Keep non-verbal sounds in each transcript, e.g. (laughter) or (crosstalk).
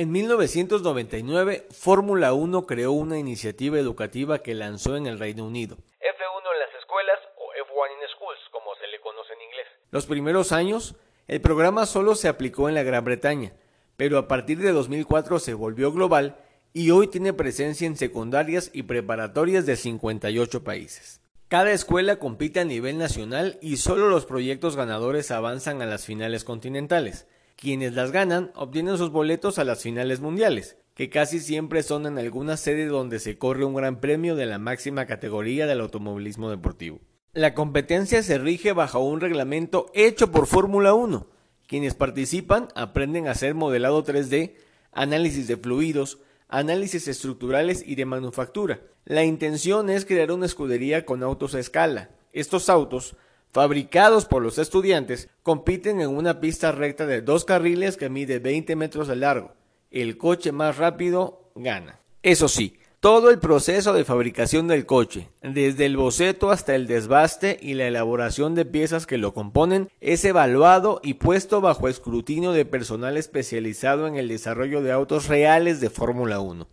En 1999, Fórmula 1 creó una iniciativa educativa que lanzó en el Reino Unido. F1 en las escuelas o F1 in schools, como se le conoce en inglés. Los primeros años, el programa solo se aplicó en la Gran Bretaña, pero a partir de 2004 se volvió global y hoy tiene presencia en secundarias y preparatorias de 58 países. Cada escuela compite a nivel nacional y solo los proyectos ganadores avanzan a las finales continentales. Quienes las ganan obtienen sus boletos a las finales mundiales, que casi siempre son en alguna sede donde se corre un gran premio de la máxima categoría del automovilismo deportivo. La competencia se rige bajo un reglamento hecho por Fórmula 1. Quienes participan aprenden a hacer modelado 3D, análisis de fluidos, análisis estructurales y de manufactura. La intención es crear una escudería con autos a escala. Estos autos fabricados por los estudiantes, compiten en una pista recta de dos carriles que mide 20 metros de largo. El coche más rápido gana. Eso sí, todo el proceso de fabricación del coche, desde el boceto hasta el desbaste y la elaboración de piezas que lo componen, es evaluado y puesto bajo escrutinio de personal especializado en el desarrollo de autos reales de Fórmula 1.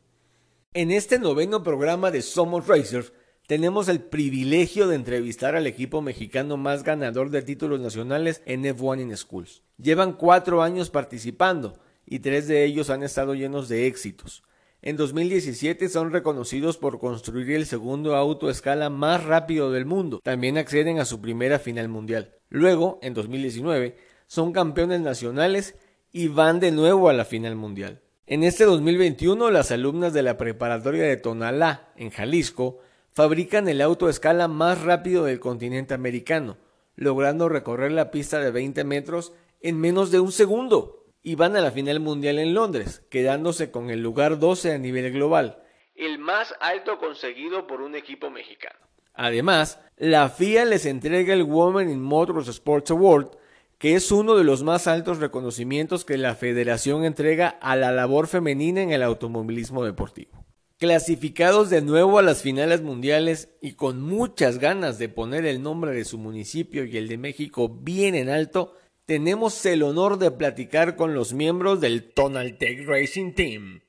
En este noveno programa de Somos Racers tenemos el privilegio de entrevistar al equipo mexicano más ganador de títulos nacionales en F1 in Schools. Llevan cuatro años participando y tres de ellos han estado llenos de éxitos. En 2017 son reconocidos por construir el segundo auto escala más rápido del mundo. También acceden a su primera final mundial. Luego, en 2019, son campeones nacionales y van de nuevo a la final mundial. En este 2021, las alumnas de la preparatoria de Tonalá, en Jalisco, fabrican el auto a escala más rápido del continente americano, logrando recorrer la pista de 20 metros en menos de un segundo. Y van a la final mundial en Londres, quedándose con el lugar 12 a nivel global, el más alto conseguido por un equipo mexicano. Además, la FIA les entrega el Women in Motorsports Award, que es uno de los más altos reconocimientos que la federación entrega a la labor femenina en el automovilismo deportivo. Clasificados de nuevo a las finales mundiales y con muchas ganas de poner el nombre de su municipio y el de México bien en alto, tenemos el honor de platicar con los miembros del Tonaltec Racing Team.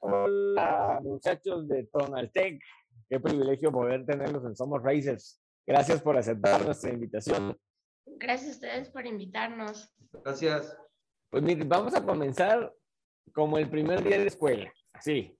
Hola muchachos de Tonaltec, qué privilegio poder tenerlos en Somos Racers. Gracias por aceptar nuestra invitación. Gracias a ustedes por invitarnos. Gracias. Pues miren, vamos a comenzar como el primer día de escuela. Sí,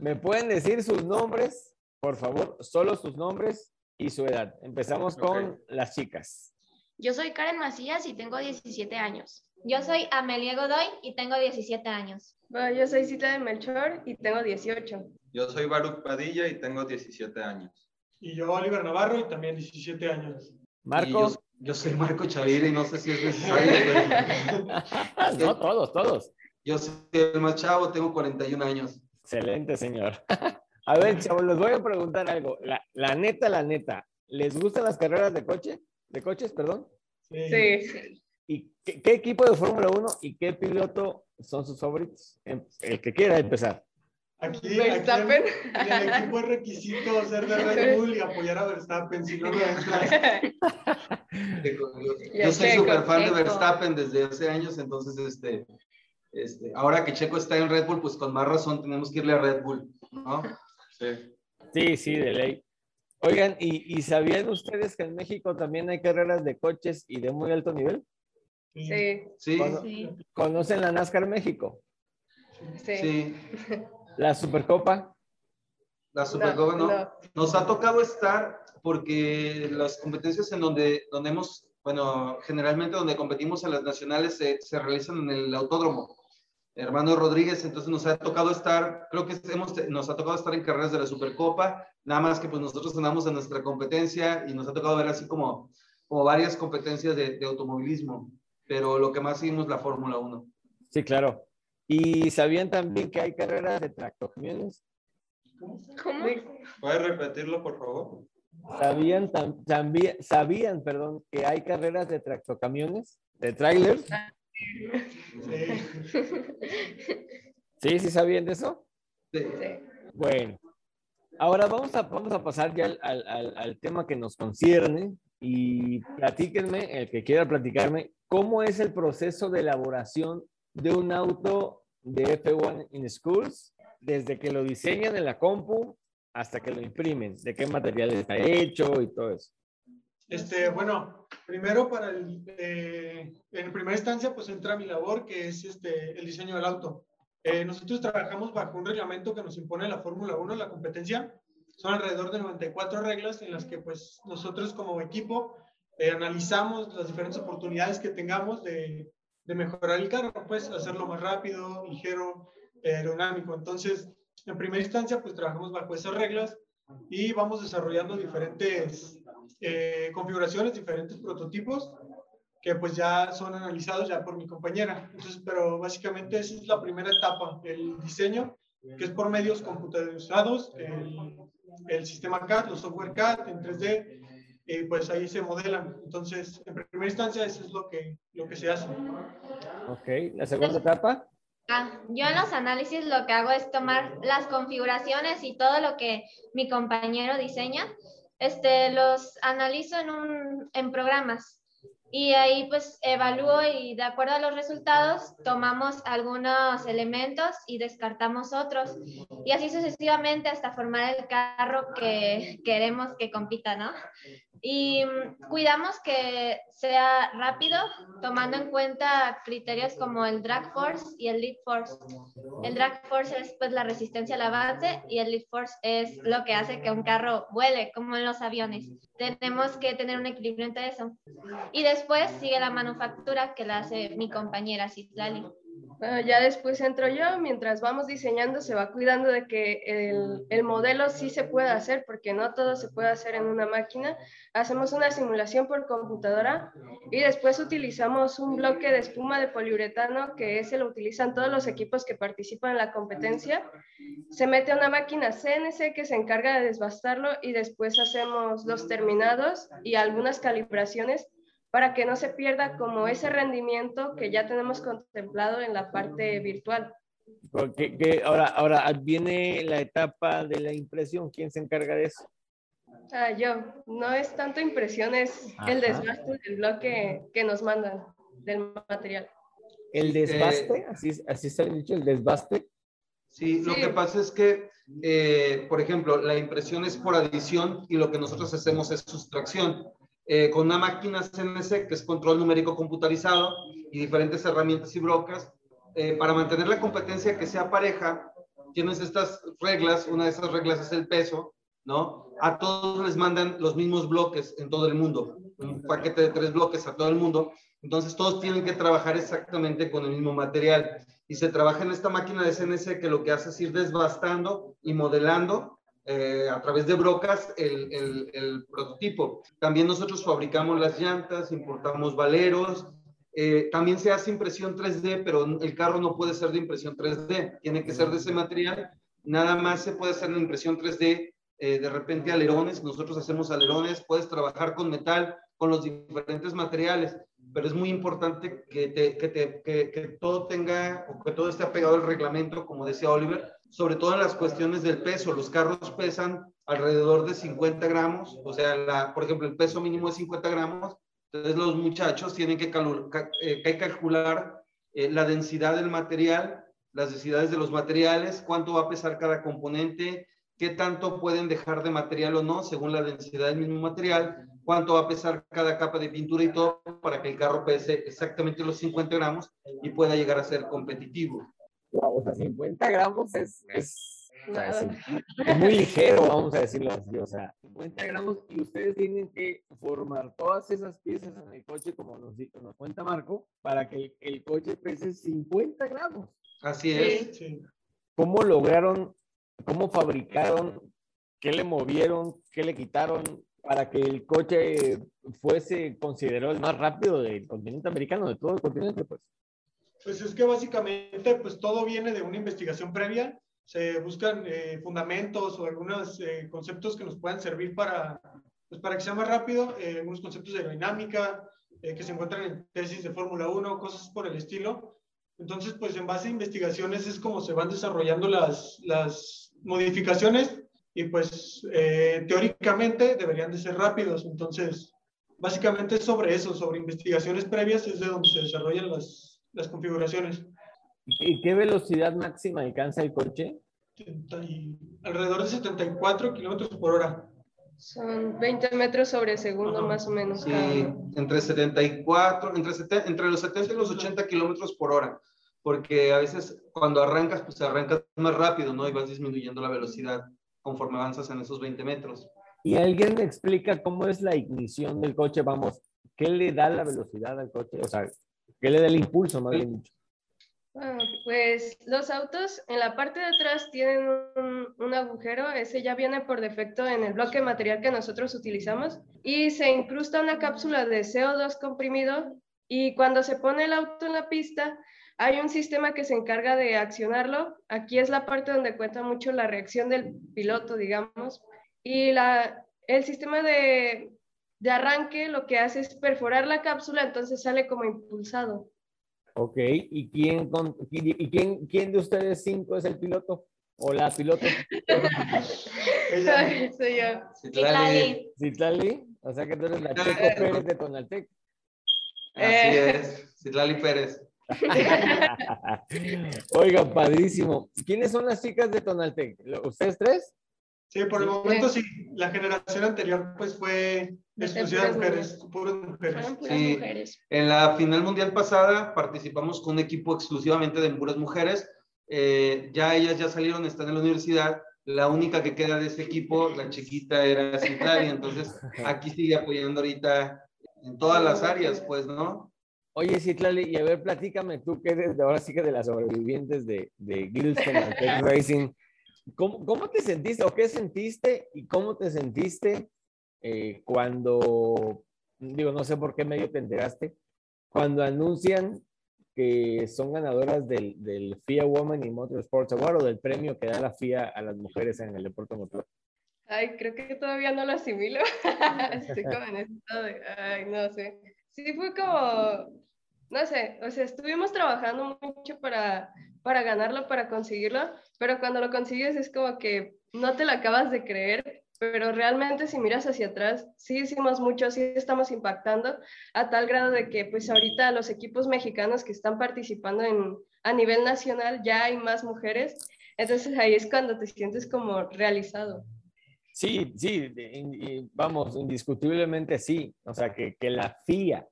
¿Me pueden decir sus nombres? Por favor, solo sus nombres y su edad. Empezamos con las chicas. Yo soy Karen Macías y tengo 17 años. Yo soy Amelia Godoy y tengo 17 años. Bueno, yo soy Cita de Melchor y tengo 18. Yo soy Baruch Padilla y tengo 17 años. Y yo Oliver Navarro y también 17 años. Marcos. Yo, soy Marco Chavira y no sé si es necesario. (laughs) no, todos, todos. Yo soy el más chavo, tengo 41 años. Excelente, señor. A ver, chavos, les voy a preguntar algo. La, neta, la neta, ¿les gustan las carreras de coche? ¿De coches, perdón? Sí. ¿Y qué, equipo de Fórmula 1 y qué piloto son sus favoritos? Em, el que quiera empezar. Aquí, Verstappen. en el equipo es requisito ser de Red Bull y apoyar a Verstappen, si no, no (laughs) Yo soy súper fan de Verstappen desde hace años, entonces, este, este, ahora que Checo está en Red Bull, pues con más razón tenemos que irle a Red Bull, ¿no? Sí, sí, sí de ley. Oigan, ¿y, sabían ustedes que en México también hay carreras de coches y de muy alto nivel? Sí. Sí. ¿Conocen la NASCAR México? Sí. sí. ¿La Supercopa? La Supercopa no, Nos ha tocado estar porque las competencias en donde, donde hemos, bueno, generalmente donde competimos en las nacionales se, se realizan en el autódromo. Hermano Rodríguez, entonces nos ha tocado estar, creo que hemos, nos ha tocado estar en carreras de la Supercopa, nada más que pues nosotros andamos en nuestra competencia y nos ha tocado ver así como, como varias competencias de, de automovilismo, pero lo que más seguimos es la Fórmula 1. Sí, claro. ¿Y sabían también que hay carreras de tractocamiones? ¿Cómo? ¿Puedes repetirlo, por favor? ¿Sabían, también, sabían perdón, que hay carreras de tractocamiones? ¿De trailers? Sí. ¿Sí, sabían de eso? Sí. Bueno, ahora vamos a, vamos a pasar ya al, al, al, tema que nos concierne y platíquenme, el que quiera platicarme, cómo es el proceso de elaboración de un auto de F1 in Schools, desde que lo diseñan en la compu hasta que lo imprimen, de qué material está hecho y todo eso. Este, bueno, primero para el, eh, en primera instancia, pues entra mi labor, que es este, el diseño del auto. Eh, nosotros trabajamos bajo un reglamento que nos impone la Fórmula 1, la competencia. Son alrededor de 94 reglas en las que pues nosotros como equipo eh, analizamos las diferentes oportunidades que tengamos de, de, mejorar el carro, pues hacerlo más rápido, ligero, aerodinámico. Entonces, en primera instancia, pues trabajamos bajo esas reglas y vamos desarrollando diferentes eh, configuraciones, diferentes prototipos que pues ya son analizados ya por mi compañera. Entonces, pero básicamente esa es la primera etapa, el diseño, que es por medios computarizados, el, el sistema CAD, los software CAD en 3D, y pues ahí se modelan. Entonces, en primera instancia, eso es lo que, lo que se hace. Ok, la segunda etapa. Ah, yo en los análisis lo que hago es tomar las configuraciones y todo lo que mi compañero diseña, este, los analizo en, un, en programas y ahí pues evalúo y de acuerdo a los resultados tomamos algunos elementos y descartamos otros y así sucesivamente hasta formar el carro que queremos que compita, ¿no? Y mm, cuidamos que sea rápido, tomando en cuenta criterios como el drag force y el lead force. El drag force es pues la resistencia al avance y el lead force es lo que hace que un carro vuele, como en los aviones. Tenemos que tener un equilibrio entre eso. Y después sigue la manufactura que la hace mi compañera Citlali. Ya después entro yo, mientras vamos diseñando se va cuidando de que el, el, modelo sí se pueda hacer, porque no todo se puede hacer en una máquina. Hacemos una simulación por computadora y después utilizamos un bloque de espuma de poliuretano, que ese lo utilizan todos los equipos que participan en la competencia. Se mete a una máquina CNC que se encarga de desbastarlo y después hacemos los terminados y algunas calibraciones para que no se pierda como ese rendimiento que ya tenemos contemplado en la parte virtual. Porque, que ahora, ahora viene la etapa de la impresión. ¿Quién se encarga de eso? Ah, yo. No es tanto impresión, es Ajá. el desgaste del bloque que nos mandan del material. ¿El desbaste? Eh, así, así está dicho, el desbaste. Sí, lo sí. que pasa es que, eh, por ejemplo, la impresión es por adición y lo que nosotros hacemos es sustracción eh, con una máquina CNC, que es control numérico computarizado, y diferentes herramientas y brocas. Eh, para mantener la competencia que sea pareja, tienes estas reglas, una de esas reglas es el peso, ¿no? A todos les mandan los mismos bloques en todo el mundo, un paquete de tres bloques a todo el mundo, entonces todos tienen que trabajar exactamente con el mismo material. Y se trabaja en esta máquina de CNC que lo que hace es ir desbastando y modelando eh, a través de brocas el, el, prototipo. También nosotros fabricamos las llantas, importamos valeros. Eh, también se hace impresión 3D, pero el carro no puede ser de impresión 3D, tiene que ser de ese material. Nada más se puede hacer en impresión 3D, eh, de repente alerones, nosotros hacemos alerones, puedes trabajar con metal, con los diferentes materiales, pero es muy importante que, te, que, te, que todo tenga, o que todo esté apegado al reglamento, como decía Oliver, sobre todo en las cuestiones del peso. Los carros pesan alrededor de 50 gramos, o sea, por ejemplo, el peso mínimo es 50 gramos, entonces los muchachos tienen que, eh, calcular eh, la densidad del material, las densidades de los materiales, cuánto va a pesar cada componente, qué tanto pueden dejar de material o no, según la densidad del mismo material, cuánto va a pesar cada capa de pintura y todo, para que el carro pese exactamente los 50 gramos y pueda llegar a ser competitivo. Wow, o sea, 50 gramos es, es, (laughs) es muy ligero, vamos a decirlo así, o sea, 50 gramos y ustedes tienen que formar todas esas piezas en el coche, como nos, nos cuenta Marco, para que el, coche pese 50 gramos. Así es. ¿Cómo lograron, cómo fabricaron, qué le movieron, qué le quitaron para que el coche fuese considerado el más rápido del continente americano, de todo el continente, pues? Pues es que básicamente pues todo viene de una investigación previa, se buscan eh, fundamentos o algunos eh, conceptos que nos puedan servir para, pues para que sea más rápido, eh, algunos conceptos de aerodinámica que se encuentran en tesis de Fórmula 1, cosas por el estilo. Entonces, pues en base a investigaciones es como se van desarrollando las, las modificaciones y pues teóricamente deberían de ser rápidos. Entonces, básicamente sobre eso, sobre investigaciones previas es de donde se desarrollan las, las configuraciones. ¿Y qué velocidad máxima alcanza el coche? alrededor de 74 kilómetros por hora. Son 20 metros sobre segundo más o menos. Sí, entre 74, entre, entre los 70 y los 80 kilómetros por hora. Porque a veces cuando arrancas, pues arrancas más rápido, ¿no? Y vas disminuyendo la velocidad conforme avanzas en esos 20 metros. ¿Y alguien me explica cómo es la ignición del coche? Vamos, ¿qué le da la velocidad al coche? O sea, ¿Qué le da el impulso, más bien dicho? pues los autos en la parte de atrás tienen un, agujero, ese ya viene por defecto en el bloque material que nosotros utilizamos y se incrusta una cápsula de CO2 comprimido y cuando se pone el auto en la pista hay un sistema que se encarga de accionarlo. Aquí es la parte donde cuenta mucho la reacción del piloto, digamos, y la, el sistema de de arranque lo que hace es perforar la cápsula, entonces sale como impulsado. Ok, ¿y quién, y quién, quién de ustedes cinco es el piloto? ¿O la piloto? (laughs) Soy yo. Citlali. Citlali. O sea que tú eres la Checo Pérez de Tonaltec. Así eh. es, Citlali Pérez. (laughs) Oiga, padrísimo. ¿Quiénes son las chicas de Tonaltec? ¿Ustedes tres? Sí, por el momento sí. La generación anterior pues fue exclusiva de mujeres, puras mujeres. Sí. mujeres. En la final mundial pasada participamos con un equipo exclusivamente de puras mujeres. Eh, ya ellas ya salieron, están en la universidad. La única que queda de ese equipo, la chiquita, era Citlali. Entonces (laughs) aquí sigue apoyando ahorita en todas las áreas, pues, ¿no? Oye, Citlali, y a ver, platícame tú que eres ahora sí que de las sobrevivientes de, de Racing. ¿Cómo, ¿Cómo, te sentiste o qué sentiste y cómo te sentiste eh, cuando, digo, no sé por qué medio te enteraste, cuando anuncian que son ganadoras del, del FIA Women in Motorsports Award o del premio que da la FIA a las mujeres en el deporte motor? Ay, creo que todavía no lo asimilo. (laughs) Estoy como en estado de, ay, no sé. Sí, fue como, no sé, o sea, estuvimos trabajando mucho para, para ganarlo, para conseguirlo, pero cuando lo consigues es como que no te lo acabas de creer, pero realmente si miras hacia atrás, sí hicimos mucho, sí estamos impactando a tal grado de que pues ahorita los equipos mexicanos que están participando en, a nivel nacional ya hay más mujeres, entonces ahí es cuando te sientes como realizado. Sí, sí, vamos, indiscutiblemente sí, o sea, que, que la FIA,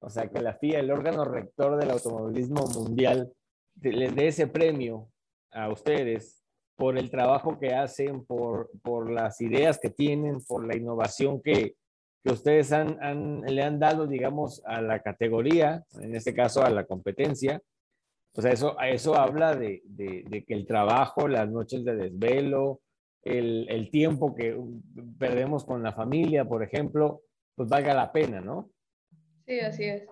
o sea, que la FIA, el órgano rector del automovilismo mundial, les dé ese premio a ustedes por el trabajo que hacen, por, por las ideas que tienen, por la innovación que, que ustedes han, han, le han dado, digamos, a la categoría, en este caso a la competencia. O sea, eso, eso habla de, de, de que el trabajo, las noches de desvelo, el, el, tiempo que perdemos con la familia, por ejemplo, pues valga la pena, ¿no? Sí, así es.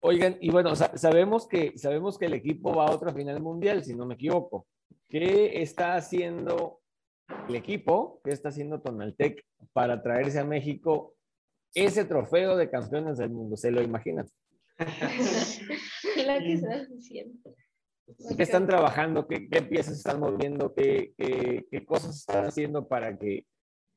Oigan, y bueno, sabemos que, sabemos que el equipo va a otra final mundial, si no me equivoco. ¿Qué está haciendo el equipo? ¿Qué está haciendo Tonaltec para traerse a México ese trofeo de campeones del mundo? ¿Se lo imaginan? (laughs) ¿Qué están trabajando? ¿Qué, piezas están moviendo? ¿Qué, ¿Qué, cosas están haciendo para que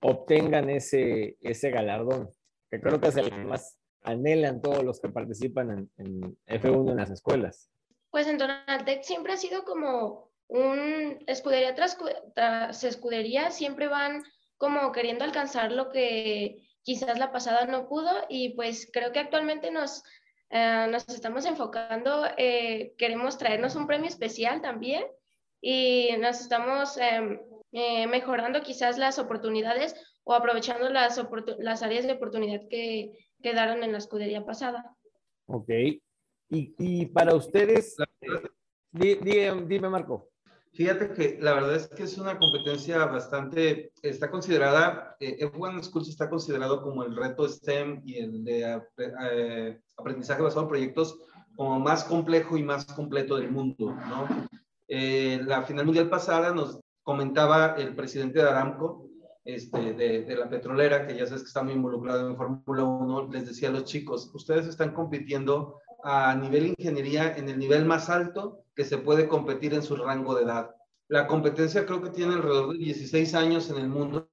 obtengan ese, ese galardón? Que creo que es el más anhelan todos los que participan en, F1 en las escuelas? Pues en Tonaltec siempre ha sido como un escudería tras, escudería, siempre van como queriendo alcanzar lo que quizás la pasada no pudo y pues creo que actualmente nos, eh, nos estamos enfocando, eh, queremos traernos un premio especial también y nos estamos em, eh, mejorando quizás las oportunidades o aprovechando las, las áreas de oportunidad que quedaron en la escudería pasada. Ok. Y, y para ustedes, dime, dime Marco. Fíjate que la verdad es que es una competencia bastante, está considerada, eh, F1 Schools está considerado como el reto STEM y el de eh, aprendizaje basado en proyectos como más complejo y más completo del mundo, ¿no? Eh, la final mundial pasada nos comentaba el presidente de Aramco, este, de, de, la petrolera, que ya sabes que está muy involucrado en Fórmula 1, les decía a los chicos, ustedes están compitiendo a nivel ingeniería en el nivel más alto que se puede competir en su rango de edad. La competencia creo que tiene alrededor de 16 años en el mundo.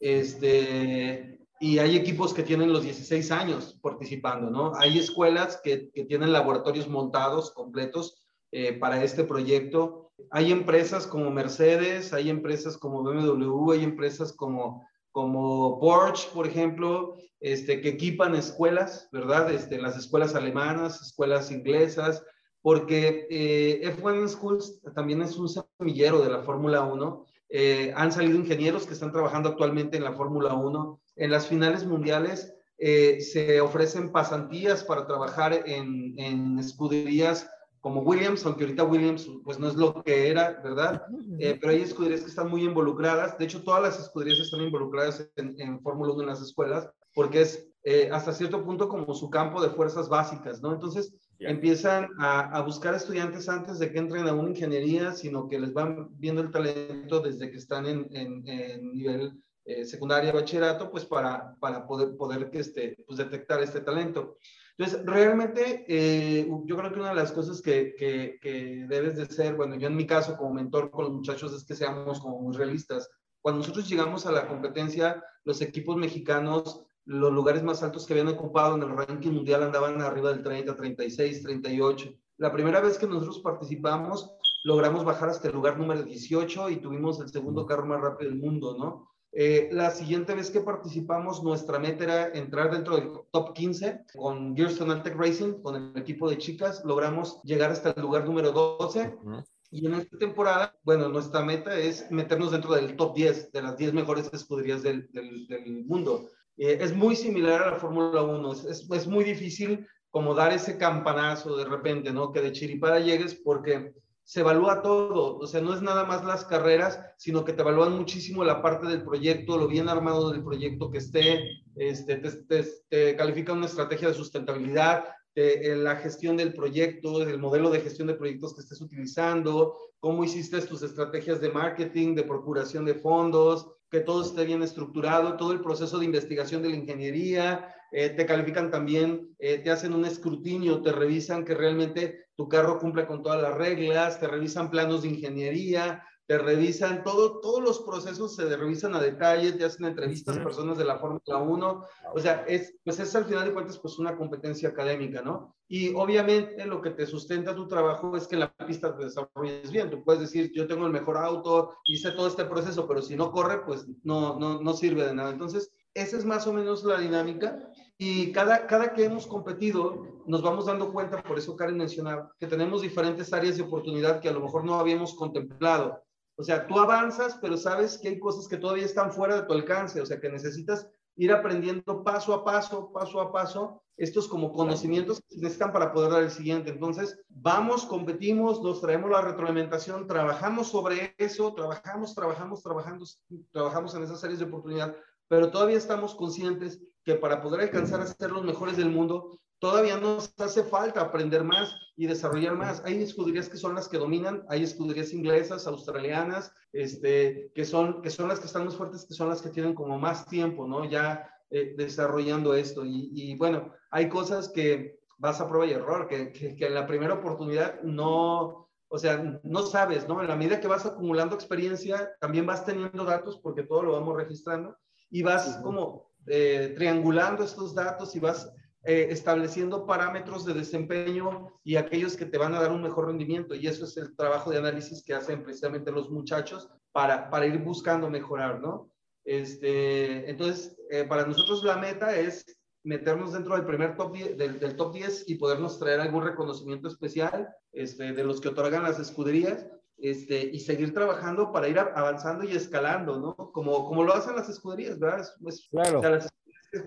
este, y hay equipos que tienen los 16 años participando, ¿no? Hay escuelas que, que tienen laboratorios montados completos eh, para este proyecto. Hay empresas como Mercedes, hay empresas como BMW, hay empresas como como Porsche, por ejemplo, este, que equipan escuelas, ¿verdad? Este, las escuelas alemanas, escuelas inglesas, porque eh, F1 Schools también es un semillero de la Fórmula 1. Eh, han salido ingenieros que están trabajando actualmente en la Fórmula 1. En las finales mundiales eh, se ofrecen pasantías para trabajar en, en escuderías como Williams, aunque ahorita Williams pues no es lo que era, ¿verdad? Eh, pero hay escuderías que están muy involucradas. De hecho, todas las escuderías están involucradas en, Fórmula 1 en las escuelas, porque es eh, hasta cierto punto como su campo de fuerzas básicas, ¿no? Entonces, empiezan a, a, buscar estudiantes antes de que entren a una ingeniería, sino que les van viendo el talento desde que están en, en, nivel eh, secundaria, bachillerato, pues para, para poder, poder este, pues detectar este talento. Entonces, realmente eh, yo creo que una de las cosas que, que, debes de ser, bueno, yo en mi caso como mentor con los muchachos es que seamos como muy realistas. Cuando nosotros llegamos a la competencia, los equipos mexicanos, los lugares más altos que habían ocupado en el ranking mundial andaban arriba del 30, 36, 38. La primera vez que nosotros participamos, logramos bajar hasta el lugar número 18 y tuvimos el segundo carro más rápido del mundo, ¿no? Eh, la siguiente vez que participamos, nuestra meta era entrar dentro del top 15 con Gearstone Altec Racing, con el equipo de chicas. Logramos llegar hasta el lugar número 12. Y en esta temporada, bueno, nuestra meta es meternos dentro del top 10, de las 10 mejores escuderías del, del, mundo. Eh, es muy similar a la Fórmula 1. Es, es, muy difícil como dar ese campanazo de repente, ¿no? Que de chiripada llegues porque se evalúa todo, o sea, no es nada más las carreras, sino que te evalúan muchísimo la parte del proyecto, lo bien armado del proyecto que esté, este, te, te, una estrategia de sustentabilidad, eh, la gestión del proyecto, el modelo de gestión de proyectos que estés utilizando, cómo hiciste tus estrategias de marketing, de procuración de fondos, que todo esté bien estructurado, todo el proceso de investigación de la ingeniería, eh, te califican también, eh, te hacen un escrutinio, te revisan que realmente tu carro cumple con todas las reglas, te revisan planos de ingeniería, te revisan todo, todos los procesos se revisan a detalle, te hacen entrevistas a personas de la Fórmula 1, o sea, es, pues es al final de cuentas pues una competencia académica, ¿no? Y obviamente lo que te sustenta tu trabajo es que en la pista te desarrolles bien, tú puedes decir, yo tengo el mejor auto, hice todo este proceso, pero si no corre, pues no, no, no sirve de nada. Entonces, esa es más o menos la dinámica. Y cada, cada que hemos competido, nos vamos dando cuenta, por eso Karen mencionaba, que tenemos diferentes áreas de oportunidad que a lo mejor no habíamos contemplado. O sea, tú avanzas, pero sabes que hay cosas que todavía están fuera de tu alcance, o sea, que necesitas ir aprendiendo paso a paso, paso a paso, estos como conocimientos que necesitan para poder dar el siguiente. Entonces, vamos, competimos, nos traemos la retroalimentación, trabajamos sobre eso, trabajamos, trabajamos, trabajamos, trabajamos en esas áreas de oportunidad, pero todavía estamos conscientes que para poder alcanzar a ser los mejores del mundo, todavía nos hace falta aprender más y desarrollar más. Hay escuderías que son las que dominan, hay escuderías inglesas, australianas, este, que, son, que son las que están más fuertes, que son las que tienen como más tiempo, ¿no? Ya eh, desarrollando esto. Y, bueno, hay cosas que vas a prueba y error, que, que, que en la primera oportunidad no, o sea, no sabes, ¿no? En la medida que vas acumulando experiencia, también vas teniendo datos porque todo lo vamos registrando y vas como eh, triangulando estos datos y vas eh, estableciendo parámetros de desempeño y aquellos que te van a dar un mejor rendimiento. Y eso es el trabajo de análisis que hacen precisamente los muchachos para, para ir buscando mejorar, ¿no? Este, entonces, eh, para nosotros la meta es meternos dentro del primer top 10, del, del, top 10 y podernos traer algún reconocimiento especial este, de los que otorgan las escuderías este, y seguir trabajando para ir avanzando y escalando, ¿no? Como, como lo hacen las escuderías, ¿verdad? claro. las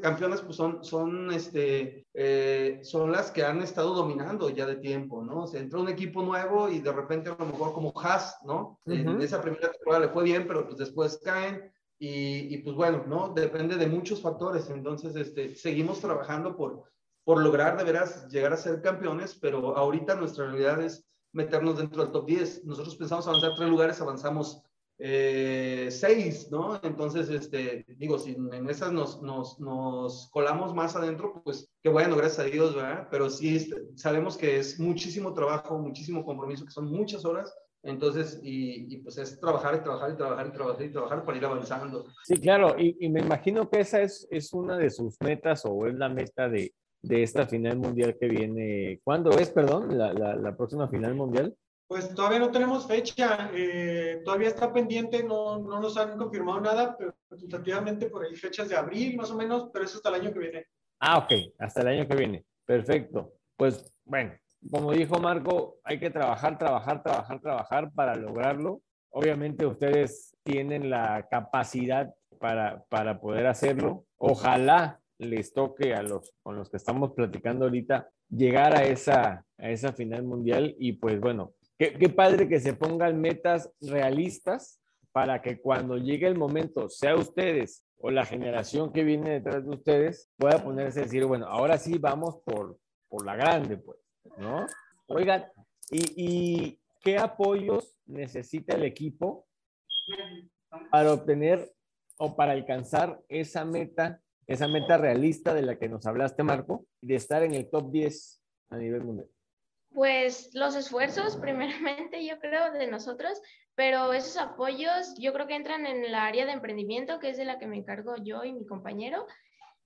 campeonas pues son, son, este, eh, son las que han estado dominando ya de tiempo, ¿no? O sea, entra un equipo nuevo y de repente a lo mejor como Haas, ¿no? En esa primera temporada le fue bien, pero pues después caen y, y, pues bueno, ¿no? Depende de muchos factores, entonces este, seguimos trabajando por, por lograr de veras llegar a ser campeones, pero ahorita nuestra realidad es meternos dentro del top 10. Nosotros pensamos avanzar tres lugares, avanzamos eh, seis, ¿no? Entonces, este, digo, si en esas nos, nos, nos, colamos más adentro, pues qué bueno, gracias a Dios, ¿verdad? Pero sí este, sabemos que es muchísimo trabajo, muchísimo compromiso, que son muchas horas. Entonces, y, y pues es trabajar y trabajar y trabajar y trabajar y trabajar para ir avanzando. Sí, claro, y, y me imagino que esa es, es una de sus metas o es la meta de, de esta final mundial que viene. ¿Cuándo es, perdón, la, la, la próxima final mundial? Pues todavía no tenemos fecha, eh, todavía está pendiente, no, no nos han confirmado nada, pero tentativamente por ahí fechas de abril más o menos, pero eso hasta el año que viene. Ah, ok, hasta el año que viene. Perfecto. Pues bueno, como dijo Marco, hay que trabajar, trabajar, trabajar, trabajar para lograrlo. Obviamente ustedes tienen la capacidad para, para poder hacerlo. Ojalá les toque a los con los que estamos platicando ahorita llegar a esa, a esa final mundial y pues bueno, qué, padre que se pongan metas realistas para que cuando llegue el momento, sea ustedes o la generación que viene detrás de ustedes, pueda ponerse a decir, bueno, ahora sí vamos por, por la grande, pues, ¿no? Oigan, ¿y, ¿y qué apoyos necesita el equipo para obtener o para alcanzar esa meta esa meta realista de la que nos hablaste, Marco, de estar en el top 10 a nivel mundial? Pues los esfuerzos, primeramente, yo creo, de nosotros, pero esos apoyos yo creo que entran en el área de emprendimiento, que es de la que me encargo yo y mi compañero.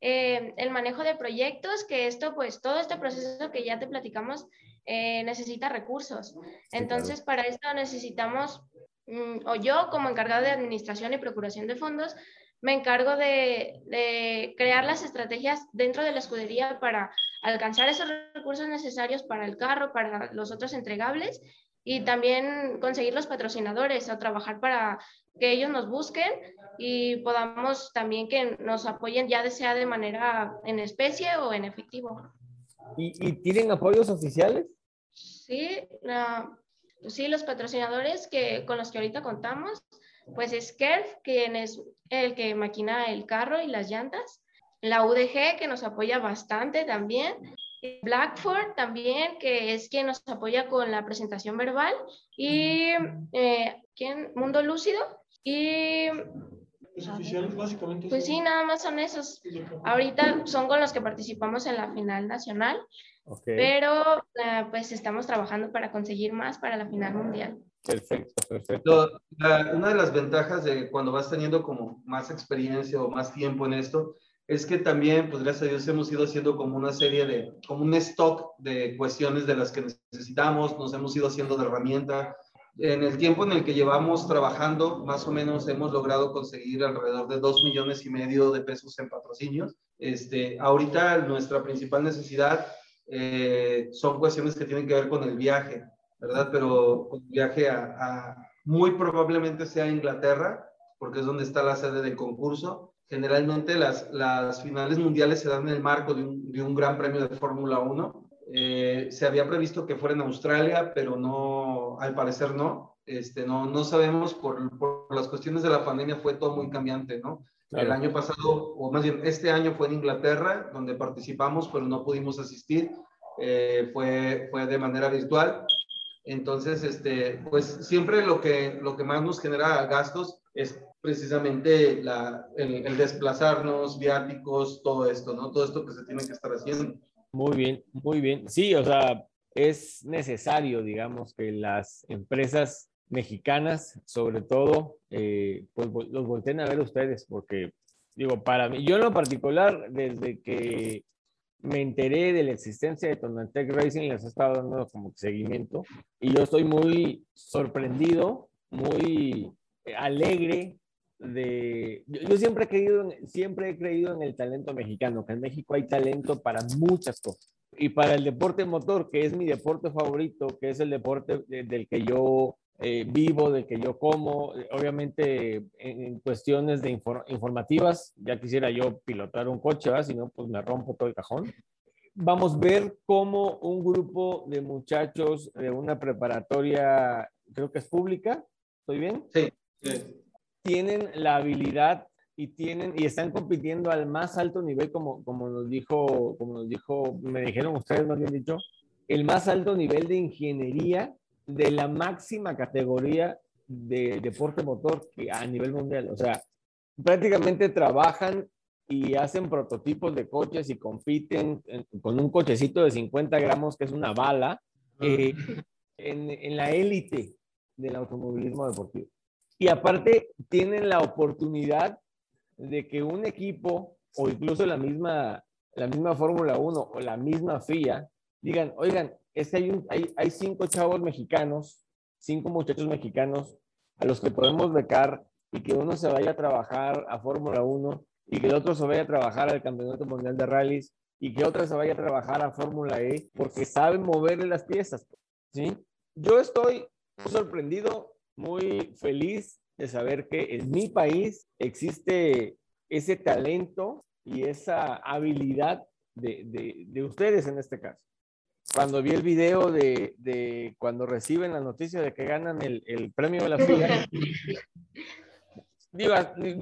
Eh, el manejo de proyectos, que esto, pues todo este proceso que ya te platicamos, eh, necesita recursos. Entonces, para esto necesitamos, mm, o yo como encargado de administración y procuración de fondos, me encargo de, crear las estrategias dentro de la escudería para alcanzar esos recursos necesarios para el carro, para los otros entregables y también conseguir los patrocinadores o trabajar para que ellos nos busquen y podamos también que nos apoyen ya sea de manera en especie o en efectivo. ¿Y, tienen apoyos oficiales? Sí, sí, los patrocinadores que, con los que ahorita contamos pues es Kerf, quien es el que maquina el carro y las llantas. La UDG, que nos apoya bastante también. Blackford también, que es quien nos apoya con la presentación verbal. Y eh, ¿quién? Mundo Lúcido. Y los oficiales básicamente. Pues sí, nada más son esos. Ahorita son con los que participamos en la final nacional, pero eh, pues estamos trabajando para conseguir más para la final mundial. Perfecto, perfecto. una de las ventajas de cuando vas teniendo como más experiencia o más tiempo en esto es que también, pues gracias a Dios, hemos ido haciendo como una serie de, como un stock de cuestiones de las que necesitamos, nos hemos ido haciendo de herramienta. En el tiempo en el que llevamos trabajando, más o menos hemos logrado conseguir alrededor de dos millones y medio de pesos en patrocinios. Este, ahorita nuestra principal necesidad eh, son cuestiones que tienen que ver con el viaje. ¿Verdad? Pero un viaje a, muy probablemente sea Inglaterra, porque es donde está la sede del concurso. Generalmente las, las finales mundiales se dan en el marco de un, de un gran premio de Fórmula 1. Eh, se había previsto que fuera en Australia, pero no, al parecer no. Este, no, no sabemos, por, por las cuestiones de la pandemia fue todo muy cambiante, ¿no? El año pasado, o más bien este año fue en Inglaterra, donde participamos, pero no pudimos asistir. Eh, fue, fue de manera virtual. Entonces, este, pues siempre lo que, lo que más nos genera gastos es precisamente la, el, desplazarnos, viáticos, todo esto, ¿no? Todo esto que se tiene que estar haciendo. Muy bien, muy bien. Sí, o sea, es necesario, digamos, que las empresas mexicanas, sobre todo, eh, pues los volteen a ver ustedes, porque, digo, para mí, yo en lo particular, desde que me enteré de la existencia de Tonantec Racing, les he estado dando como seguimiento y yo estoy muy sorprendido, muy alegre de... Yo, siempre, he creído en, siempre he creído en el talento mexicano, que en México hay talento para muchas cosas. Y para el deporte motor, que es mi deporte favorito, que es el deporte del que yo eh, vivo, de que yo como. Obviamente, en, cuestiones de informativas, ya quisiera yo pilotar un coche, ¿verdad? si no, pues me rompo todo el cajón. Vamos a ver cómo un grupo de muchachos de una preparatoria, creo que es pública, ¿estoy bien? Sí. Tienen la habilidad y tienen y están compitiendo al más alto nivel como como nos dijo como nos dijo me dijeron ustedes más bien dicho el más alto nivel de ingeniería de la máxima categoría de deporte motor que a nivel mundial. O sea prácticamente trabajan y hacen prototipos de coches y compiten con un cochecito de 50 gramos que es una bala eh, en, en la élite del automovilismo deportivo. Y aparte tienen la oportunidad de que un equipo o incluso la misma, la misma Fórmula 1 o la misma FIA digan, oigan, es que hay, hay, hay cinco chavos mexicanos, cinco muchachos mexicanos a los que podemos becar y que uno se vaya a trabajar a Fórmula 1 y que el otro se vaya a trabajar al Campeonato Mundial de Rallys y que otro se vaya a trabajar a Fórmula E porque saben moverle las piezas. ¿sí? Yo estoy sorprendido, muy feliz de saber que en mi país existe ese talento y esa habilidad de, de, ustedes en este caso. Cuando vi el video de, de, cuando reciben la noticia de que ganan el, el premio de la FIA, digo,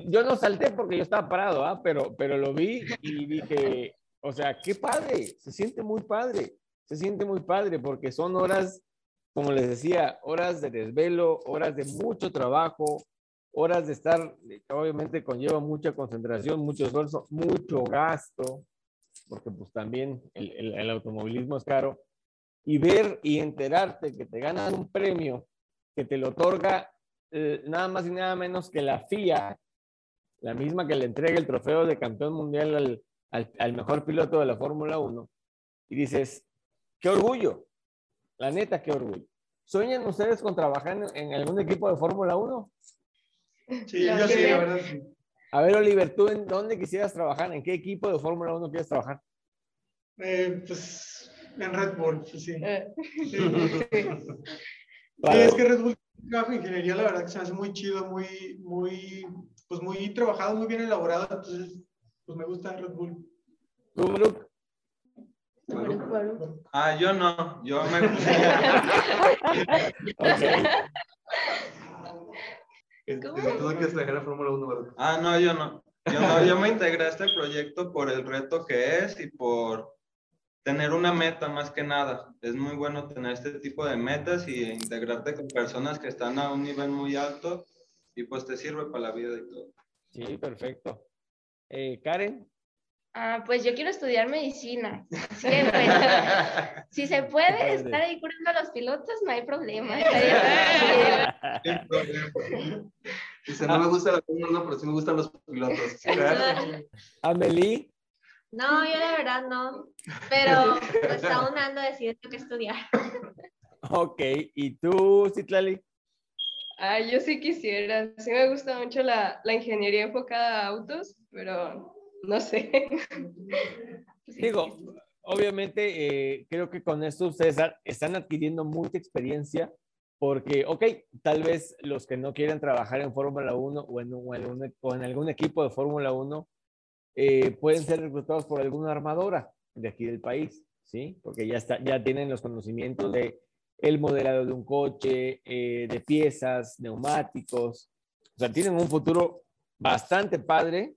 yo no salté porque yo estaba parado, ¿ah? pero, pero lo vi y dije, o sea, qué padre, se siente muy padre, se siente muy padre porque son horas como les decía, horas de desvelo, horas de mucho trabajo, horas de estar, obviamente conlleva mucha concentración, mucho esfuerzo, mucho gasto, porque pues también el, el, automovilismo es caro, y ver y enterarte que te ganan un premio que te lo otorga eh, nada más y nada menos que la FIA, la misma que le entrega el trofeo de campeón mundial al, al, al mejor piloto de la Fórmula 1, y dices, qué orgullo, la neta, qué orgullo. ¿Sueñan ustedes con trabajar en, algún equipo de Fórmula 1? Sí, yo sí, la verdad sí. A ver, Oliver, ¿tú en dónde quisieras trabajar? ¿En qué equipo de Fórmula 1 quieres trabajar? Eh, pues en Red Bull, sí. sí. Eh. (laughs) es que Red Bull trabajo de ingeniería, la verdad que se hace muy chido, muy, muy, pues muy trabajado, muy bien elaborado, entonces, pues me gusta Red Bull. ¿Tú? Ah, yo no, yo me (laughs) (laughs) ¿Tú no quieres trabajar en Fórmula 1, Ah, no, yo no. Yo no, yo me integré a este proyecto por el reto que es y por tener una meta más que nada. Es muy bueno tener este tipo de metas y integrarte con personas que están a un nivel muy alto y pues te sirve para la vida y todo. Sí, perfecto. Eh, Karen. Ah, pues yo quiero estudiar medicina. (laughs) si se puede estar ahí curando a los pilotos, no hay problema. (laughs) Dice, no me gusta la Fórmula pero sí me gustan los pilotos. (laughs) Amelie. No, yo la verdad no, pero pues aún ando decidiendo qué estudiar. Ok, ¿y tú, Citlali? Ah, yo sí quisiera, sí me gusta mucho la, la ingeniería enfocada a autos, pero no sé. (laughs) Digo, obviamente eh, creo que con esto ustedes están adquiriendo mucha experiencia porque, ok, tal vez los que no quieren trabajar en Fórmula 1 o en, algún equipo de Fórmula 1 eh, pueden ser reclutados por alguna armadora de aquí del país, ¿sí? Porque ya, está, ya tienen los conocimientos de el modelado de un coche, eh, de piezas, neumáticos, o sea, tienen un futuro bastante padre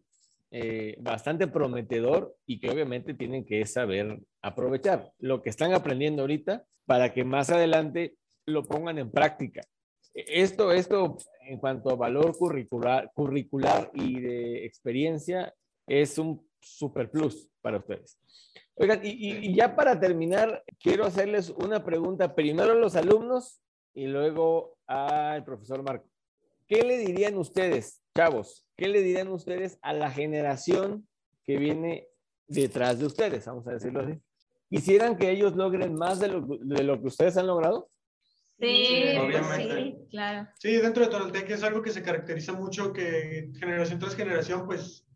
eh, bastante prometedor y que obviamente tienen que saber aprovechar lo que están aprendiendo ahorita para que más adelante lo pongan en práctica. Esto, esto en cuanto a valor curricular, curricular y de experiencia es un super plus para ustedes. Oigan, y, y ya para terminar, quiero hacerles una pregunta primero a los alumnos y luego al profesor Marco. ¿Qué le dirían ustedes, chavos, ¿qué le dirían ustedes a la generación que viene detrás de ustedes? Vamos a decirlo así. ¿Quisieran que ellos logren más de lo, de lo que ustedes han logrado? Sí, obviamente. Sí, claro. Sí, dentro de Tonaltec es algo que se caracteriza mucho, que generación tras generación, pues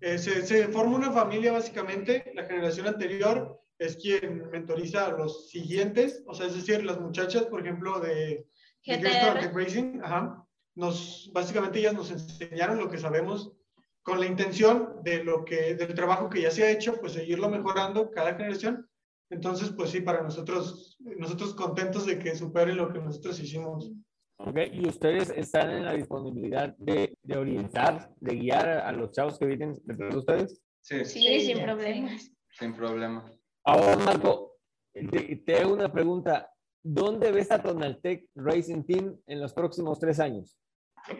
eh, se, se, forma una familia básicamente. La generación anterior es quien mentoriza a los siguientes, o sea, es decir, las muchachas, por ejemplo, de GTR Racing, ajá. Nos, básicamente ellas nos enseñaron lo que sabemos con la intención de lo que, del trabajo que ya se ha hecho, pues seguirlo mejorando cada generación. Entonces, pues sí, para nosotros, nosotros contentos de que supere lo que nosotros hicimos. Ok, y ustedes están en la disponibilidad de, de orientar, de guiar a los chavos que vienen detrás de ustedes? Sí, Sí, sin problemas. sin problema. Ahora, Marco, te, te hago una pregunta. ¿Dónde ves a Tonaltec Racing Team en los próximos tres años?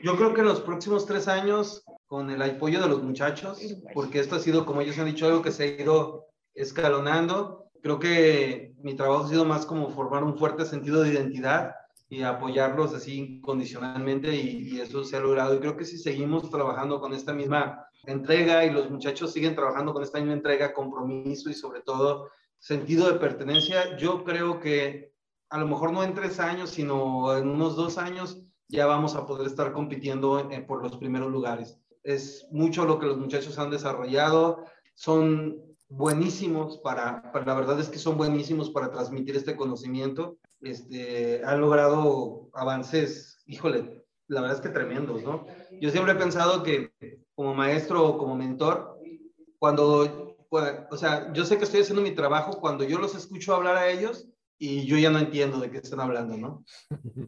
Yo creo que en los próximos tres años, con el apoyo de los muchachos, porque esto ha sido, como ellos han dicho, algo que se ha ido escalonando. Creo que mi trabajo ha sido más como formar un fuerte sentido de identidad y apoyarlos así incondicionalmente y, y eso se ha logrado. Y creo que si seguimos trabajando con esta misma entrega y los muchachos siguen trabajando con esta misma entrega, compromiso y sobre todo sentido de pertenencia, yo creo que a lo mejor no en tres años, sino en unos dos años ya vamos a poder estar compitiendo eh, por los primeros lugares. Es mucho lo que los muchachos han desarrollado, son buenísimos para, la verdad es que son buenísimos para transmitir este conocimiento, este, han logrado avances, híjole, la verdad es que tremendos, ¿no? Yo siempre he pensado que como maestro o como mentor, cuando, o sea, yo sé que estoy haciendo mi trabajo cuando yo los escucho hablar a ellos y yo ya no entiendo de qué están hablando, ¿no?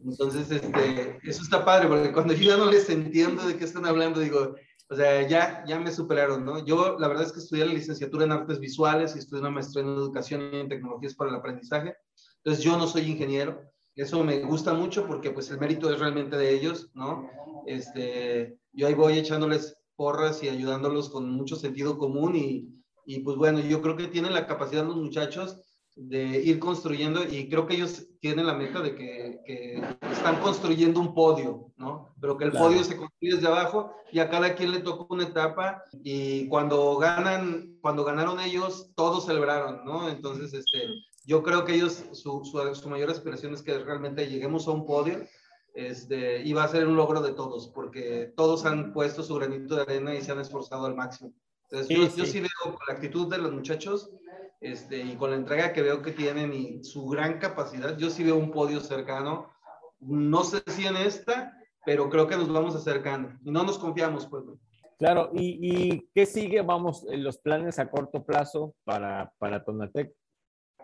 Entonces, este, eso está padre, porque cuando yo ya no les entiendo de qué están hablando, digo, o sea, ya, ya me superaron, ¿no? Yo, la verdad es que estudié la licenciatura en artes visuales y estudié una maestría en educación y en tecnologías para el aprendizaje. Entonces, yo no soy ingeniero. Eso me gusta mucho porque, pues, el mérito es realmente de ellos, ¿no? Este, yo ahí voy echándoles porras y ayudándolos con mucho sentido común y, y pues, bueno, yo creo que tienen la capacidad los muchachos de ir construyendo y creo que ellos tienen la meta de que, que están construyendo un podio, ¿no? Pero que el claro. podio se construye desde abajo y a cada quien le tocó una etapa y cuando ganan, cuando ganaron ellos, todos celebraron, ¿no? Entonces, este, yo creo que ellos, su, su, su mayor aspiración es que realmente lleguemos a un podio este, y va a ser un logro de todos, porque todos han puesto su granito de arena y se han esforzado al máximo. Entonces, sí, yo, sí. yo sí veo con la actitud de los muchachos, este, y con la entrega que veo que tienen y su gran capacidad, yo sí veo un podio cercano. No sé si en esta, pero creo que nos vamos acercando y no nos confiamos, pues. Claro, ¿y, y qué sigue, vamos, los planes a corto plazo para, para Tonatec?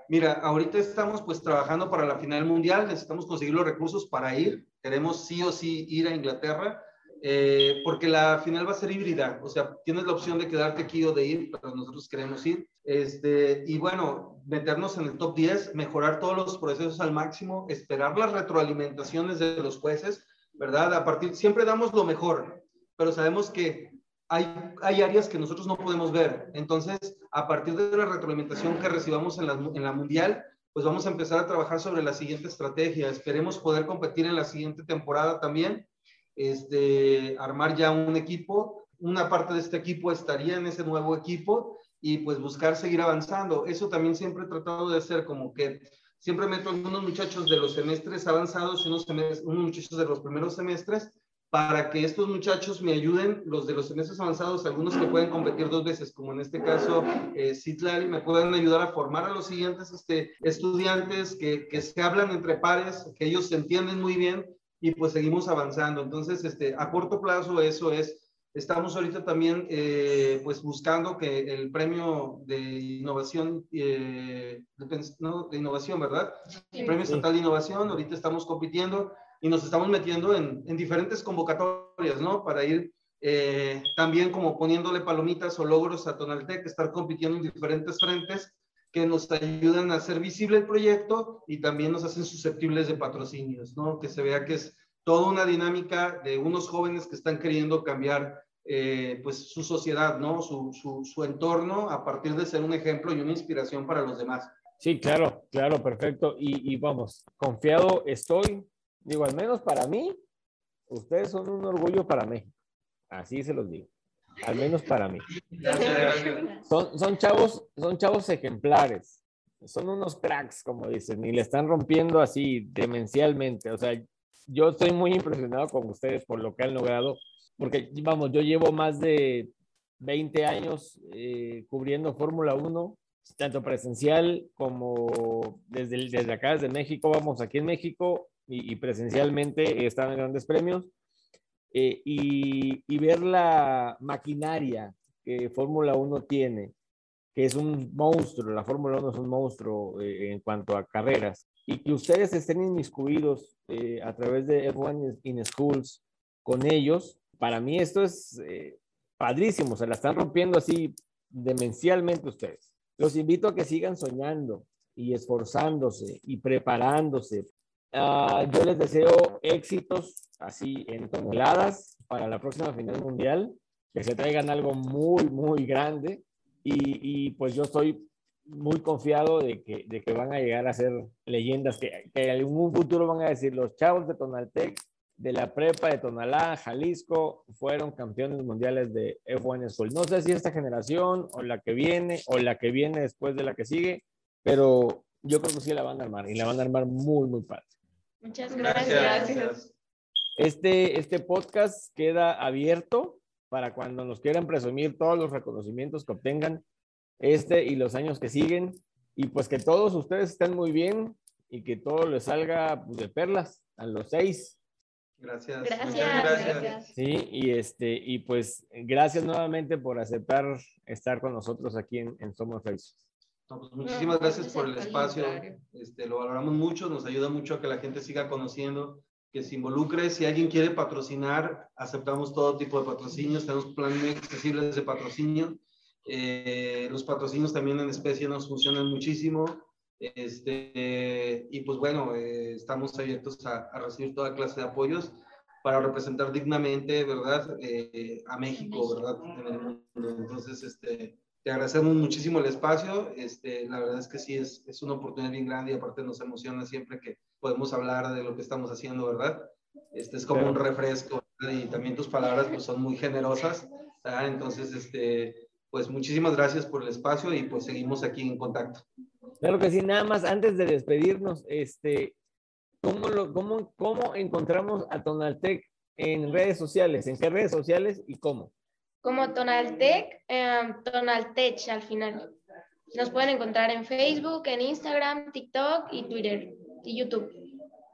Mira, ahorita estamos pues trabajando para la final mundial, necesitamos conseguir los recursos para ir, queremos sí o sí ir a Inglaterra, eh, porque la final va a ser híbrida, o sea, tienes la opción de quedarte aquí o de ir, pero nosotros queremos ir. Este, y bueno, meternos en el top 10, mejorar todos los procesos al máximo, esperar las retroalimentaciones de los jueces, ¿verdad? A partir, siempre damos lo mejor, pero sabemos que hay, hay áreas que nosotros no podemos ver. Entonces, a partir de la retroalimentación que recibamos en la, en la mundial, pues vamos a empezar a trabajar sobre la siguiente estrategia. Esperemos poder competir en la siguiente temporada también este, armar ya un equipo. Una parte de este equipo estaría en ese nuevo equipo y pues buscar seguir avanzando. Eso también siempre he tratado de hacer, como que siempre meto algunos muchachos de los semestres avanzados y unos, semestres, unos muchachos de los primeros semestres para que estos muchachos me ayuden, los de los semestres avanzados, algunos que pueden competir dos veces, como en este caso eh, Citlali, me pueden ayudar a formar a los siguientes este, estudiantes que, que se hablan entre pares, que ellos se entienden muy bien y pues seguimos avanzando. Entonces, este, a corto plazo eso es, estamos ahorita también eh, pues buscando que el premio de innovación, eh, de, no, de, innovación, ¿verdad? El premio estatal de innovación, ahorita estamos compitiendo y nos estamos metiendo en, en diferentes convocatorias, ¿no? Para ir eh, también como poniéndole palomitas o logros a Tonaltec, estar compitiendo en diferentes frentes que nos ayudan a hacer visible el proyecto y también nos hacen susceptibles de patrocinios, ¿no? Que se vea que es toda una dinámica de unos jóvenes que están queriendo cambiar eh, pues su sociedad, ¿no? Su, su, entorno a partir de ser un ejemplo y una inspiración para los demás. Sí, claro, claro, perfecto. Y, y vamos, confiado estoy, digo, al menos para mí, ustedes son un orgullo para México. Así se los digo al menos para mí. Son, son, chavos, son chavos ejemplares, son unos cracks, como dicen, y le están rompiendo así demencialmente. O sea, yo estoy muy impresionado con ustedes por lo que han logrado, porque vamos, yo llevo más de 20 años eh, cubriendo Fórmula 1, tanto presencial como desde, desde acá, desde México, vamos, aquí en México, y, presencialmente estado en grandes premios eh, y, y, ver la maquinaria que Fórmula 1 tiene, que es un monstruo, la Fórmula 1 es un monstruo eh, en cuanto a carreras, y que ustedes estén inmiscuidos eh, a través de F1 in Schools con ellos, para mí esto es padrísimo, se la están rompiendo así demencialmente ustedes. Los invito a que sigan soñando y esforzándose y preparándose. Ah, yo les deseo éxitos así en toneladas para la próxima final mundial, que se traigan algo muy, muy grande y, y pues yo estoy muy confiado de que, de que van a llegar a ser leyendas que, que en algún futuro van a decir los chavos de Tonaltec de la prepa de Tonalá, Jalisco, fueron campeones mundiales de F1 School. No sé si esta generación o la que viene o la que viene después de la que sigue, pero yo creo que sí la van a armar y la van a armar muy, muy padre. Muchas gracias. Este, este podcast queda abierto para cuando nos quieran presumir todos los reconocimientos que obtengan este y los años que siguen y pues que todos ustedes estén muy bien y que todo les salga pues, de perlas a los seis Gracias. Gracias. Sí, y este, y pues gracias nuevamente por aceptar estar con nosotros aquí en, en Somos Reyes. Pues, muchísimas gracias por el espacio. Este, lo valoramos mucho, nos ayuda mucho a que la gente siga conociendo, que se involucre. Si alguien quiere patrocinar, aceptamos todo tipo de patrocinios, tenemos planes accesibles de patrocinio. Eh, los patrocinios también en especie nos funcionan muchísimo. Este, y pues bueno, eh, estamos abiertos a, recibir toda clase de apoyos para representar dignamente, ¿verdad?, eh, a México, ¿verdad? Entonces, este, te agradecemos muchísimo el espacio. Este, la verdad es que sí, es, es una oportunidad bien grande y aparte nos emociona siempre que podemos hablar de lo que estamos haciendo, ¿verdad? Este es como un refresco y también tus palabras pues son muy generosas. Entonces, este, pues muchísimas gracias por el espacio y pues seguimos aquí en contacto. Claro que sí, nada más antes de despedirnos, este, ¿cómo, lo, cómo, cómo encontramos a Tonaltec en redes sociales? ¿En qué redes sociales y cómo? Como Tonaltec, em, Tonaltech al final. Nos pueden encontrar en Facebook, en Instagram, TikTok y Twitter y YouTube.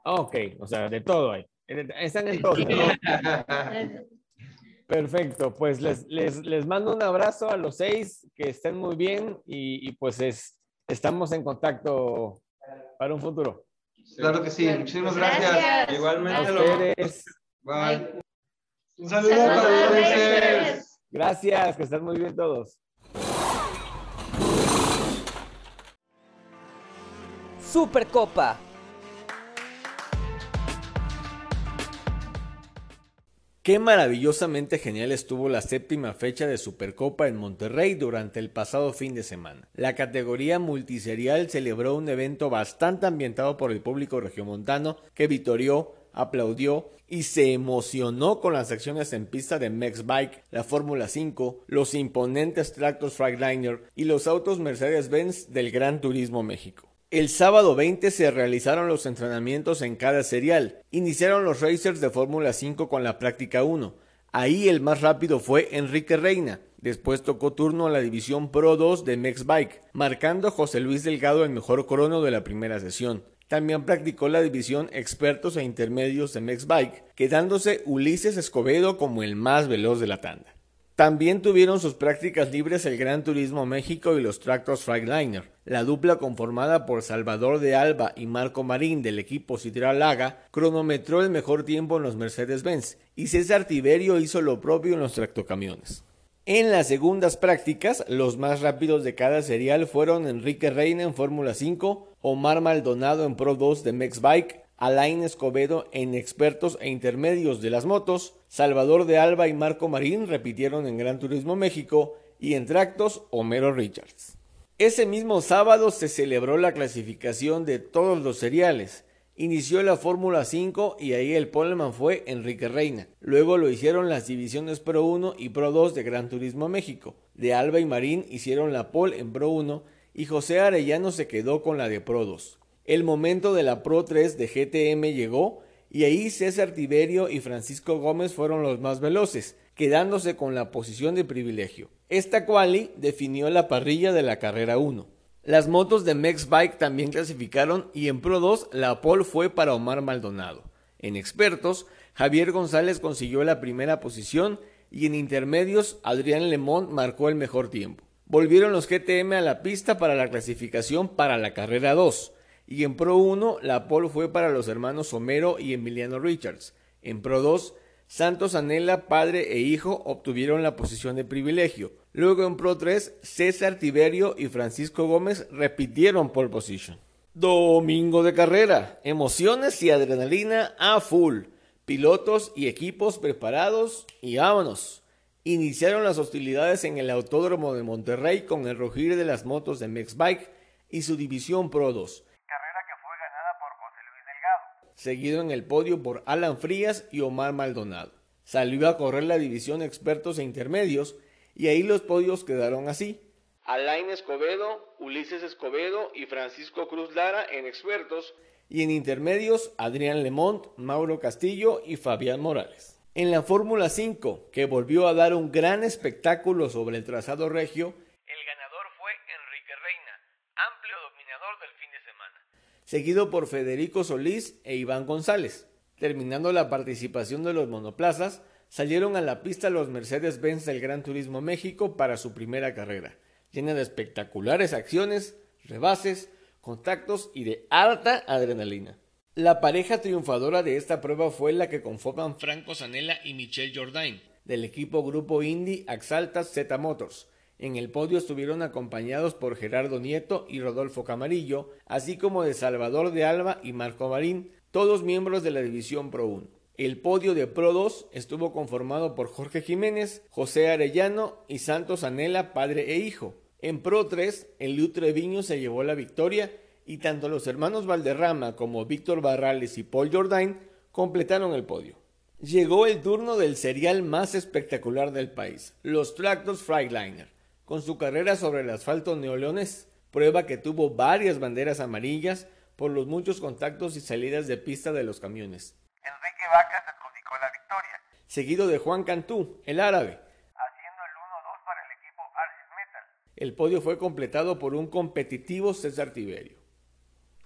Ok, o sea, de todo ahí. Están en todo. (laughs) Perfecto, pues les, les, les, mando un abrazo a los seis, que estén muy bien y, y pues es, estamos en contacto para un futuro. Claro que sí, muchísimas gracias. Igualmente. A ustedes. Bye. Un saludo para todos. Gracias, que estén muy bien todos. Supercopa Qué maravillosamente genial estuvo la séptima fecha de Supercopa en Monterrey durante el pasado fin de semana. La categoría multiserial celebró un evento bastante ambientado por el público regiomontano que vitorió, aplaudió y se emocionó con las acciones en pista de Max Bike, la Fórmula 5, los imponentes tractos Freightliner y los autos Mercedes-Benz del Gran Turismo México. El sábado 20 se realizaron los entrenamientos en cada serial. Iniciaron los racers de Fórmula 5 con la práctica 1. Ahí el más rápido fue Enrique Reina. Después tocó turno a la división Pro 2 de Max Bike, marcando José Luis Delgado el mejor crono de la primera sesión. También practicó la división expertos e intermedios de Max Bike, quedándose Ulises Escobedo como el más veloz de la tanda. También tuvieron sus prácticas libres el Gran Turismo México y los Tractors Freightliner. La dupla conformada por Salvador de Alba y Marco Marín del equipo Citra Laga cronometró el mejor tiempo en los Mercedes-Benz y César Tiberio hizo lo propio en los tractocamiones. En las segundas prácticas, los más rápidos de cada serial fueron Enrique Reina en Fórmula 5, Omar Maldonado en Pro 2 de Mex Bike, Alain Escobedo en expertos e intermedios de las motos, Salvador de Alba y Marco Marín repitieron en Gran Turismo México y en tractos Homero Richards. Ese mismo sábado se celebró la clasificación de todos los seriales. Inició la Fórmula 5 y ahí el poleman fue Enrique Reina. Luego lo hicieron las divisiones Pro 1 y Pro 2 de Gran Turismo México. De Alba y Marín hicieron la pole en Pro 1 y José Arellano se quedó con la de Pro 2. El momento de la Pro 3 de GTM llegó y ahí César Tiberio y Francisco Gómez fueron los más veloces, quedándose con la posición de privilegio. Esta quali definió la parrilla de la carrera 1. Las motos de Mex Bike también clasificaron y en Pro 2 la pole fue para Omar Maldonado. En expertos, Javier González consiguió la primera posición y en intermedios Adrián Lemón marcó el mejor tiempo. Volvieron los GTM a la pista para la clasificación para la carrera 2 y en Pro 1 la pole fue para los hermanos Homero y Emiliano Richards. En Pro 2 Santos Anela, padre e hijo, obtuvieron la posición de privilegio. Luego en Pro 3, César Tiberio y Francisco Gómez repitieron pole position. Domingo de carrera, emociones y adrenalina a full. Pilotos y equipos preparados y vámonos. Iniciaron las hostilidades en el Autódromo de Monterrey con el rugir de las motos de Mexbike y su división Pro 2. Carrera que fue ganada por José Luis Delgado. Seguido en el podio por Alan Frías y Omar Maldonado. Salió a correr la división expertos e intermedios y ahí los podios quedaron así. Alain Escobedo, Ulises Escobedo y Francisco Cruz Lara en expertos y en intermedios Adrián Lemont, Mauro Castillo y Fabián Morales. En la Fórmula 5, que volvió a dar un gran espectáculo sobre el trazado regio, el ganador fue Enrique Reina, amplio dominador del fin de semana. Seguido por Federico Solís e Iván González. Terminando la participación de los monoplazas, salieron a la pista los Mercedes-Benz del Gran Turismo México para su primera carrera, llena de espectaculares acciones, rebases, contactos y de alta adrenalina. La pareja triunfadora de esta prueba fue la que conforman Franco Zanella y Michelle Jourdain, del equipo Grupo Indy Axalta Z Motors. En el podio estuvieron acompañados por Gerardo Nieto y Rodolfo Camarillo, así como de Salvador de Alba y Marco Marín, todos miembros de la división Pro 1. El podio de Pro 2 estuvo conformado por Jorge Jiménez, José Arellano y Santos Anela, padre e hijo. En Pro 3, el Treviño se llevó la victoria y tanto los hermanos Valderrama como Víctor Barrales y Paul Jordain completaron el podio. Llegó el turno del serial más espectacular del país, los Tractors Freightliner, con su carrera sobre el asfalto neoleones, prueba que tuvo varias banderas amarillas por los muchos contactos y salidas de pista de los camiones. Enrique Vacas adjudicó la victoria. Seguido de Juan Cantú, el árabe. Haciendo el 1-2 para el equipo Arcis Metal. El podio fue completado por un competitivo César Tiberio.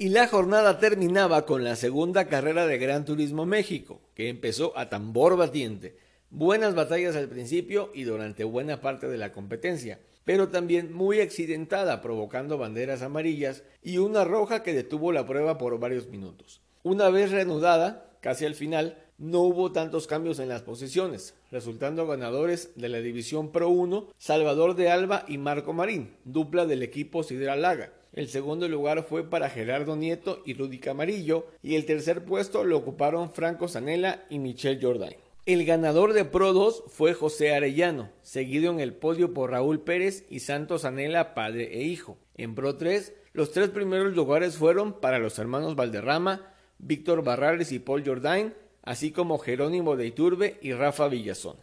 Y la jornada terminaba con la segunda carrera de Gran Turismo México, que empezó a tambor batiente. Buenas batallas al principio y durante buena parte de la competencia, pero también muy accidentada, provocando banderas amarillas y una roja que detuvo la prueba por varios minutos. Una vez reanudada, casi al final, no hubo tantos cambios en las posiciones, resultando ganadores de la división Pro 1 Salvador de Alba y Marco Marín, dupla del equipo Laga. El segundo lugar fue para Gerardo Nieto y Rudy Camarillo y el tercer puesto lo ocuparon Franco Zanella y Michelle Jordain. El ganador de Pro 2 fue José Arellano, seguido en el podio por Raúl Pérez y Santos Anela, padre e hijo. En Pro 3, los tres primeros lugares fueron para los hermanos Valderrama, Víctor Barrales y Paul Jordain, así como Jerónimo de Iturbe y Rafa Villazón.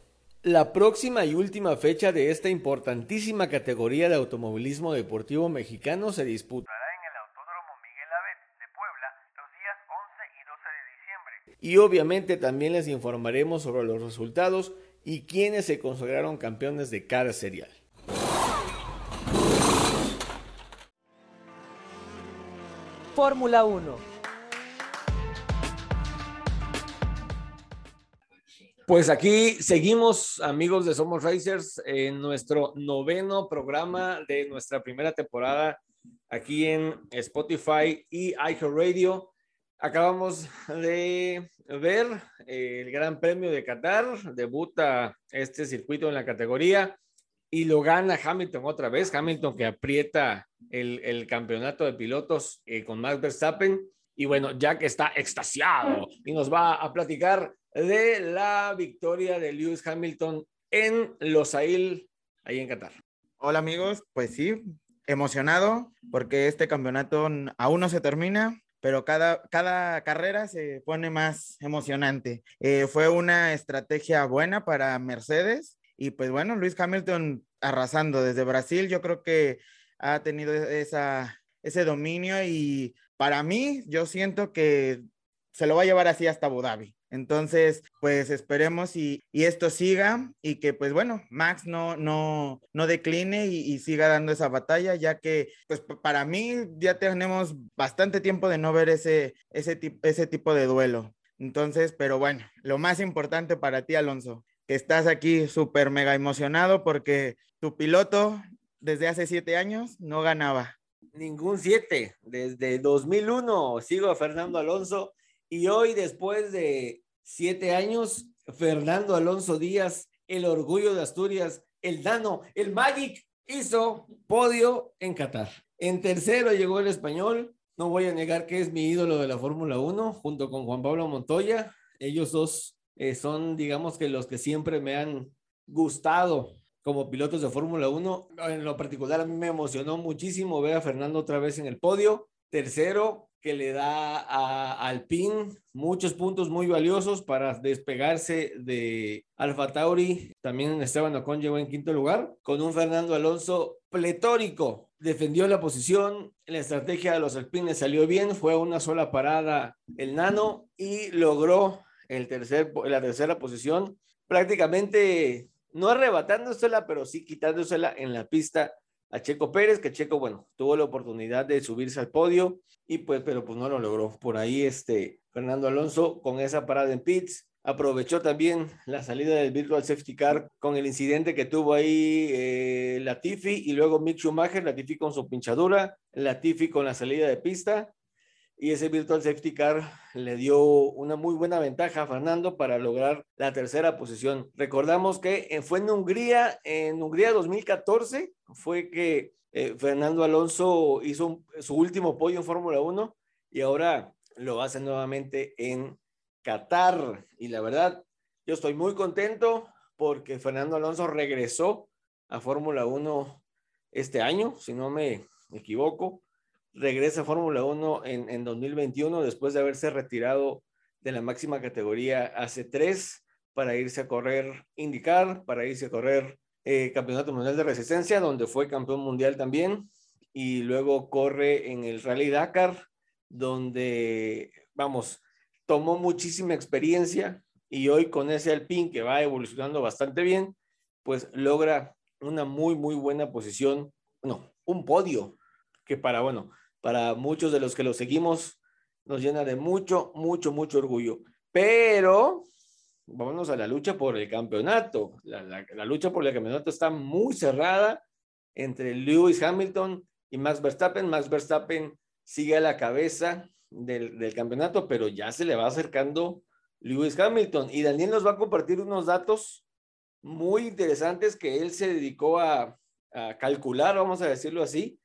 La próxima y última fecha de esta importantísima categoría de automovilismo deportivo mexicano se disputará en el Autódromo Miguel Abed de Puebla los días 11 y 12 de diciembre. Y obviamente también les informaremos sobre los resultados y quienes se consagraron campeones de cada serial. Fórmula 1 Pues aquí seguimos, amigos de Somos Racers, en nuestro noveno programa de nuestra primera temporada aquí en Spotify y iHeartRadio. Acabamos de ver el Gran Premio de Qatar, debuta este circuito en la categoría y lo gana Hamilton otra vez. Hamilton que aprieta el, campeonato de pilotos eh, con Max Verstappen. Y bueno, Jack está extasiado y nos va a platicar de la victoria de Lewis Hamilton en Losail, ahí en Qatar. Hola amigos, pues sí, emocionado porque este campeonato aún no se termina, pero cada, cada carrera se pone más emocionante. Eh, fue una estrategia buena para Mercedes y pues bueno, Luis Hamilton arrasando desde Brasil, yo creo que ha tenido esa, ese dominio y para mí yo siento que se lo va a llevar así hasta Abu Dhabi. Entonces, pues esperemos y, y, esto siga y que pues bueno, Max no, no, no decline y, y, siga dando esa batalla, ya que pues para mí ya tenemos bastante tiempo de no ver ese, ese, ese tipo de duelo. Entonces, pero bueno, lo más importante para ti, Alonso, que estás aquí súper mega emocionado porque tu piloto desde hace siete años no ganaba. Ningún siete, desde 2001 sigo a Fernando Alonso y hoy después de siete años, Fernando Alonso Díaz, el orgullo de Asturias, el Dano, el Magic, hizo podio en Qatar. En tercero llegó el español, no voy a negar que es mi ídolo de la Fórmula 1, junto con Juan Pablo Montoya. Ellos dos eh, son, digamos que los que siempre me han gustado como pilotos de Fórmula 1. En lo particular, a mí me emocionó muchísimo ver a Fernando otra vez en el podio. Tercero, que le da a Alpine muchos puntos muy valiosos para despegarse de Alfa Tauri. También Esteban Ocon llegó en quinto lugar con un Fernando Alonso pletórico. Defendió la posición, la estrategia de los Alpines salió bien, fue una sola parada el nano y logró el tercer, la tercera posición, prácticamente no arrebatándosela, pero sí quitándosela en la pista a Checo Pérez, que Checo, bueno, tuvo la oportunidad de subirse al podio y pues, pero pues no lo logró. Por ahí este Fernando Alonso con esa parada en pits aprovechó también la salida del Virtual Safety Car con el incidente que tuvo ahí eh, Latifi y luego Mick Schumacher, Latifi con su pinchadura, Latifi con la salida de pista y ese Virtual Safety Car le dio una muy buena ventaja a Fernando para lograr la tercera posición. Recordamos que eh, fue en Hungría, en Hungría 2014, fue que eh, Fernando Alonso hizo su último pollo en Fórmula 1 y ahora lo hace nuevamente en Qatar. Y la verdad, yo estoy muy contento porque Fernando Alonso regresó a Fórmula 1 este año, si no me equivoco regresa a Fórmula 1 en, en 2021 después de haberse retirado de la máxima categoría hace tres para irse a correr IndyCar, para irse a correr eh, Campeonato Mundial de Resistencia, donde fue campeón mundial también, y luego corre en el Rally Dakar, donde, vamos, tomó muchísima experiencia y hoy con ese Alpine que va evolucionando bastante bien, pues logra una muy, muy buena posición, no, un podio, que para, bueno, para muchos de los que lo seguimos, nos llena de mucho, mucho, mucho orgullo. Pero vámonos a la lucha por el campeonato. La, la, lucha por el campeonato está muy cerrada entre Lewis Hamilton y Max Verstappen. Max Verstappen sigue a la cabeza del, del, campeonato, pero ya se le va acercando Lewis Hamilton. Y Daniel nos va a compartir unos datos muy interesantes que él se dedicó a, a calcular, vamos a decirlo así,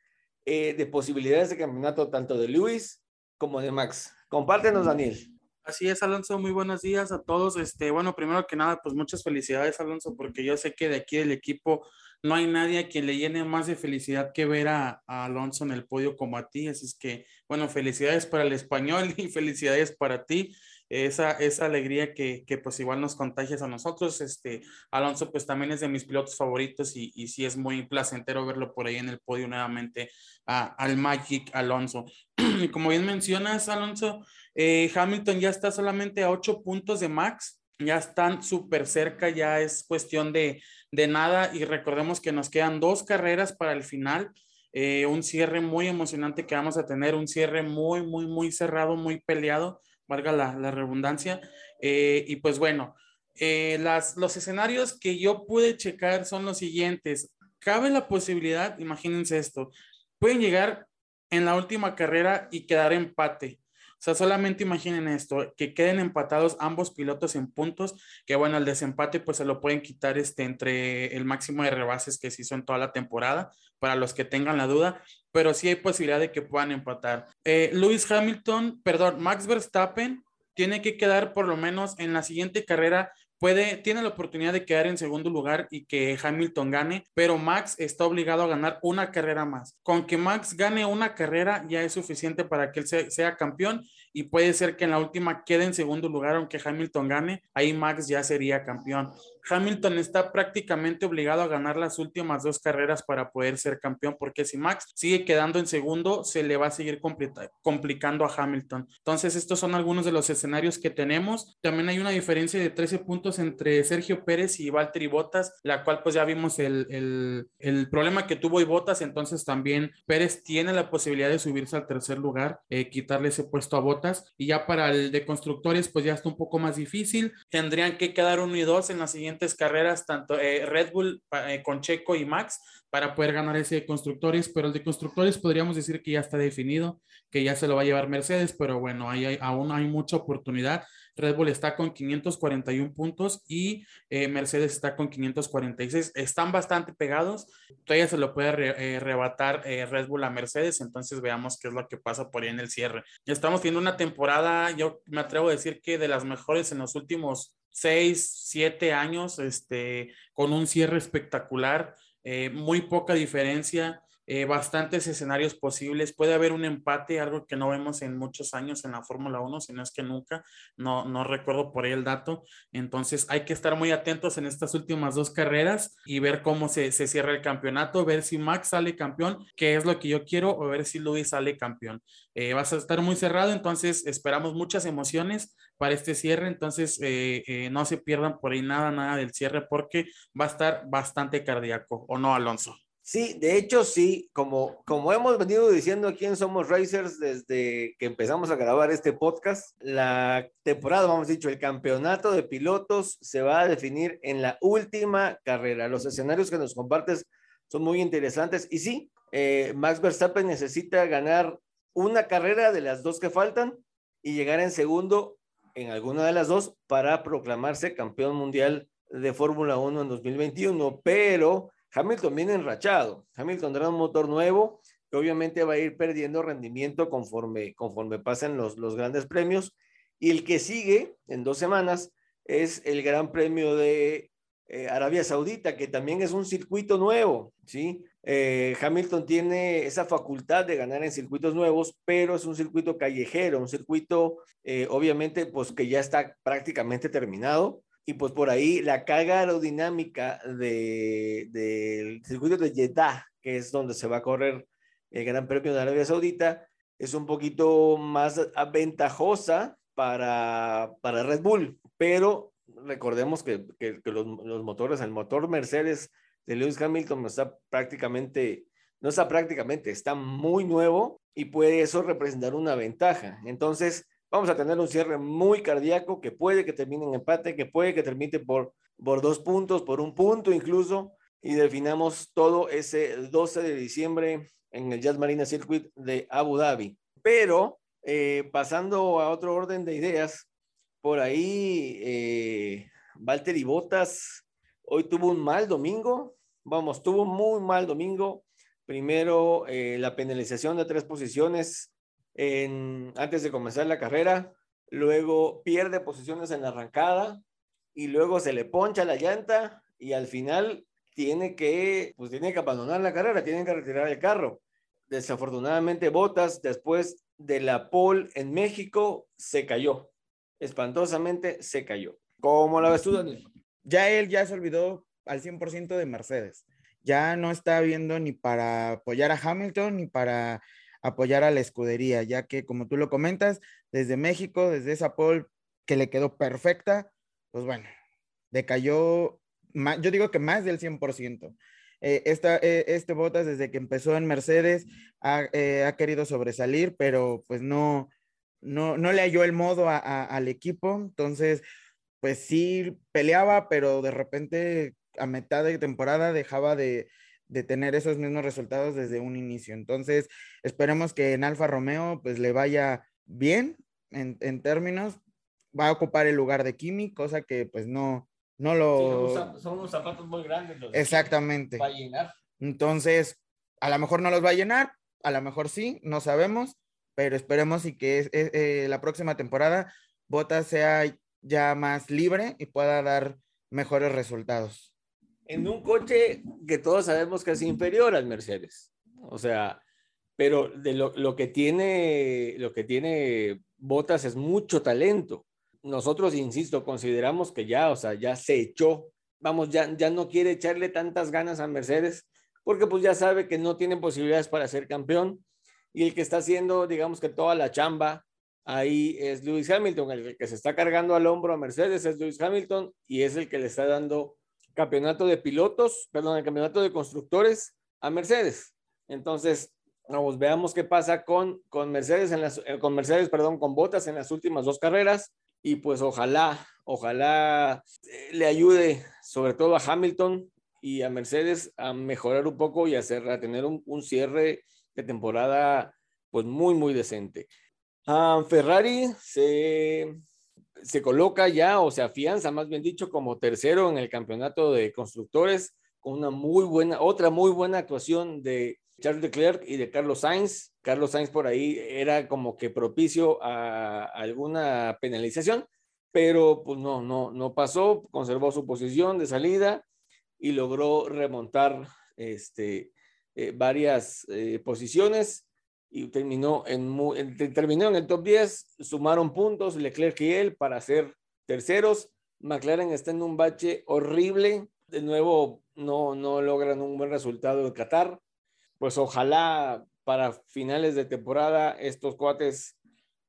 eh, de posibilidades de campeonato tanto de Luis como de Max. Compártenos, Daniel. Así es, Alonso, muy buenos días a todos. Este, bueno, primero que nada, pues muchas felicidades, Alonso, porque yo sé que de aquí del equipo no hay nadie a quien le llene más de felicidad que ver a, a, Alonso en el podio como a ti. Así es que, bueno, felicidades para el español (laughs) y felicidades para ti esa, esa alegría que, que, pues igual nos contagias a nosotros. Este, Alonso pues también es de mis pilotos favoritos y, y sí es muy placentero verlo por ahí en el podio nuevamente al Magic Alonso. (clears throat) Como bien mencionas, Alonso, eh, Hamilton ya está solamente a ocho puntos de Max, ya están súper cerca, ya es cuestión de, de nada y recordemos que nos quedan dos carreras para el final. Eh, un cierre muy emocionante que vamos a tener, un cierre muy, muy, muy cerrado, muy peleado valga la, redundancia. Eh, y pues bueno, eh, las, los escenarios que yo pude checar son los siguientes. Cabe la posibilidad, imagínense esto, pueden llegar en la última carrera y quedar empate. O sea, solamente imaginen esto, que queden empatados ambos pilotos en puntos, que bueno, el desempate pues se lo pueden quitar este, entre el máximo de rebases que se hizo en toda la temporada, para los que tengan la duda, pero sí hay posibilidad de que puedan empatar. Eh, Lewis Hamilton, perdón, Max Verstappen tiene que quedar por lo menos en la siguiente carrera puede, tiene la oportunidad de quedar en segundo lugar y que Hamilton gane, pero Max está obligado a ganar una carrera más. Con que Max gane una carrera ya es suficiente para que él sea, campeón y puede ser que en la última quede en segundo lugar, aunque Hamilton gane, ahí Max ya sería campeón. Hamilton está prácticamente obligado a ganar las últimas dos carreras para poder ser campeón, porque si Max sigue quedando en segundo, se le va a seguir complicando a Hamilton. Entonces, estos son algunos de los escenarios que tenemos. También hay una diferencia de 13 puntos entre Sergio Pérez y Valtteri Bottas, la cual pues ya vimos el, el, el problema que tuvo y Bottas, entonces también Pérez tiene la posibilidad de subirse al tercer lugar, eh, quitarle ese puesto a Bottas. Y ya para el de constructores, pues ya está un poco más difícil. Tendrían que quedar uno y dos en las siguientes carreras, tanto eh, Red Bull eh, con Checo y Max, para poder ganar ese de constructores, pero el de constructores podríamos decir que ya está definido, que ya se lo va a llevar Mercedes, pero bueno, ahí hay, aún hay mucha oportunidad. Red Bull está con 541 puntos y eh, Mercedes está con 546. Están bastante pegados. Todavía se lo puede re, rebatar Red Bull a Mercedes. Entonces veamos qué es lo que pasa por ahí en el cierre. Estamos teniendo una temporada, yo me atrevo a decir que de las mejores en los últimos seis, siete años, este, con un cierre espectacular, eh, muy poca diferencia. Eh, bastantes escenarios posibles. Puede haber un empate, algo que no vemos en muchos años en la Fórmula 1, si no es que nunca, no, no recuerdo por ahí el dato. Entonces hay que estar muy atentos en estas últimas dos carreras y ver cómo se, se cierra el campeonato, ver si Max sale campeón, que es lo que yo quiero, o ver si Luis sale campeón. Eh, va a estar muy cerrado, entonces esperamos muchas emociones para este cierre, entonces eh, no se pierdan por ahí nada, nada del cierre porque va a estar bastante cardíaco, ¿o no, Alonso? Sí, de hecho sí, como, como hemos venido diciendo aquí en Somos Racers desde que empezamos a grabar este podcast, la temporada, vamos dicho, el campeonato de pilotos se va a definir en la última carrera. Los escenarios que nos compartes son muy interesantes y sí, eh, Max Verstappen necesita ganar una carrera de las dos que faltan y llegar en segundo en alguna de las dos para proclamarse campeón mundial de Fórmula 1 en 2021, pero Hamilton viene enrachado. Hamilton tendrá un motor nuevo que obviamente va a ir perdiendo rendimiento conforme, conforme pasen los, los grandes premios. Y el que sigue en dos semanas es el Gran Premio de eh, Arabia Saudita, que también es un circuito nuevo, ¿sí? Eh, Hamilton tiene esa facultad de ganar en circuitos nuevos, pero es un circuito callejero, un circuito eh, obviamente pues que ya está prácticamente terminado y pues por ahí la carga aerodinámica del de, circuito de Jeddah, que es donde se va a correr el Gran Premio de Arabia Saudita, es un poquito más ventajosa para, para Red Bull, pero recordemos que, que, los, los, motores, el motor Mercedes de Lewis Hamilton está prácticamente, no está prácticamente, está muy nuevo y puede eso representar una ventaja. Entonces, vamos a tener un cierre muy cardíaco que puede que termine en empate, que puede que termine por, por dos puntos, por un punto incluso, y definamos todo ese 12 de diciembre en el Jazz Marina Circuit de Abu Dhabi. Pero eh, pasando a otro orden de ideas, por ahí eh, Valtteri Bottas hoy tuvo un mal domingo, vamos, tuvo un muy mal domingo. Primero, eh, la penalización de tres posiciones antes de comenzar la carrera, luego pierde posiciones en la arrancada y luego se le poncha la llanta y al final tiene que, pues tiene que abandonar la carrera, tiene que retirar el carro. Desafortunadamente, Botas, después de la pole en México, se cayó. Espantosamente se cayó. ¿Cómo la ves tú, Daniel? Ya él ya se olvidó al 100% de Mercedes. Ya no está viendo ni para apoyar a Hamilton ni para apoyar a la escudería, ya que como tú lo comentas, desde México, desde esa pole que le quedó perfecta, pues bueno, decayó, yo digo que más del 100%. Eh, esta, eh, este Botas desde que empezó en Mercedes ha, eh, ha, querido sobresalir, pero pues no, no, no le halló el modo al equipo, entonces pues sí peleaba, pero de repente a mitad de temporada dejaba de, de tener esos mismos resultados desde un inicio. Entonces, esperemos que en Alfa Romeo pues le vaya bien en, en términos, va a ocupar el lugar de Kimi, cosa que pues no, no lo... son, unos zapatos muy grandes. Exactamente. Va a llenar. Entonces, a lo mejor no los va a llenar, a lo mejor sí, no sabemos, pero esperemos y que eh, la próxima temporada Bota sea ya más libre y pueda dar mejores resultados en un coche que todos sabemos que es inferior al Mercedes. O sea, pero de lo, lo, que tiene, lo que tiene Botas es mucho talento. Nosotros, insisto, consideramos que ya, o sea, ya se echó, vamos, ya, ya no quiere echarle tantas ganas a Mercedes, porque pues ya sabe que no tiene posibilidades para ser campeón y el que está haciendo, digamos que toda la chamba ahí es Lewis Hamilton, el que se está cargando al hombro a Mercedes es Lewis Hamilton y es el que le está dando campeonato de pilotos, perdón, el campeonato de constructores a Mercedes. Entonces, vamos, veamos qué pasa con, con Mercedes, en las, eh, con Mercedes, perdón, con Botas en las últimas dos carreras y pues ojalá, ojalá eh, le ayude sobre todo a Hamilton y a Mercedes a mejorar un poco y a, hacer, a tener un, un cierre de temporada pues muy, muy decente. Ah, Ferrari se, se coloca ya o se afianza, más bien dicho, como tercero en el campeonato de constructores con una muy buena, otra muy buena actuación de Charles Leclerc y de Carlos Sainz. Carlos Sainz por ahí era como que propicio a alguna penalización, pero pues no, no, no pasó, conservó su posición de salida y logró remontar este, eh, varias eh, posiciones y terminó en, terminó en el top 10, sumaron puntos Leclerc y él para ser terceros. McLaren está en un bache horrible, de nuevo no, no logran un buen resultado en Qatar. Pues ojalá para finales de temporada estos cuates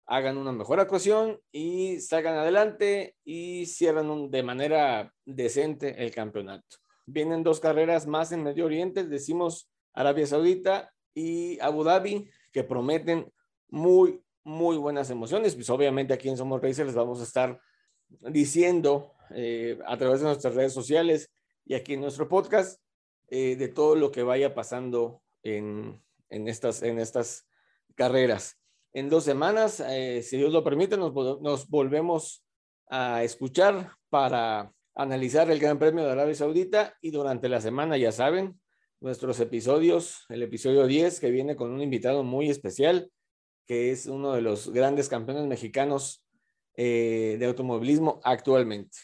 hagan una mejor actuación y salgan adelante y cierran de manera decente el campeonato. Vienen dos carreras más en Medio Oriente, decimos Arabia Saudita y Abu Dhabi, que prometen muy, muy buenas emociones. Pues obviamente aquí en Somos Racers les vamos a estar diciendo eh, a través de nuestras redes sociales y aquí en nuestro podcast eh, de todo lo que vaya pasando en, en, estas, en estas carreras. En dos semanas, eh, si Dios lo permite, nos, nos volvemos a escuchar para analizar el Gran Premio de Arabia Saudita y durante la semana, ya saben, nuestros episodios, el episodio 10 que viene con un invitado muy especial, que es uno de los grandes campeones mexicanos eh, de automovilismo actualmente.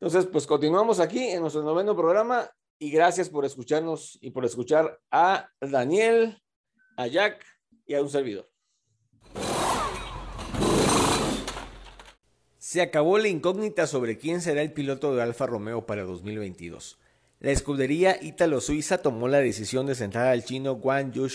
Entonces, pues continuamos aquí en nuestro noveno programa y gracias por escucharnos y por escuchar a Daniel, a Jack y a un servidor. Se acabó la incógnita sobre quién será el piloto de Alfa Romeo para 2022. La escudería ítalo-suiza tomó la decisión de sentar al chino Guan Yu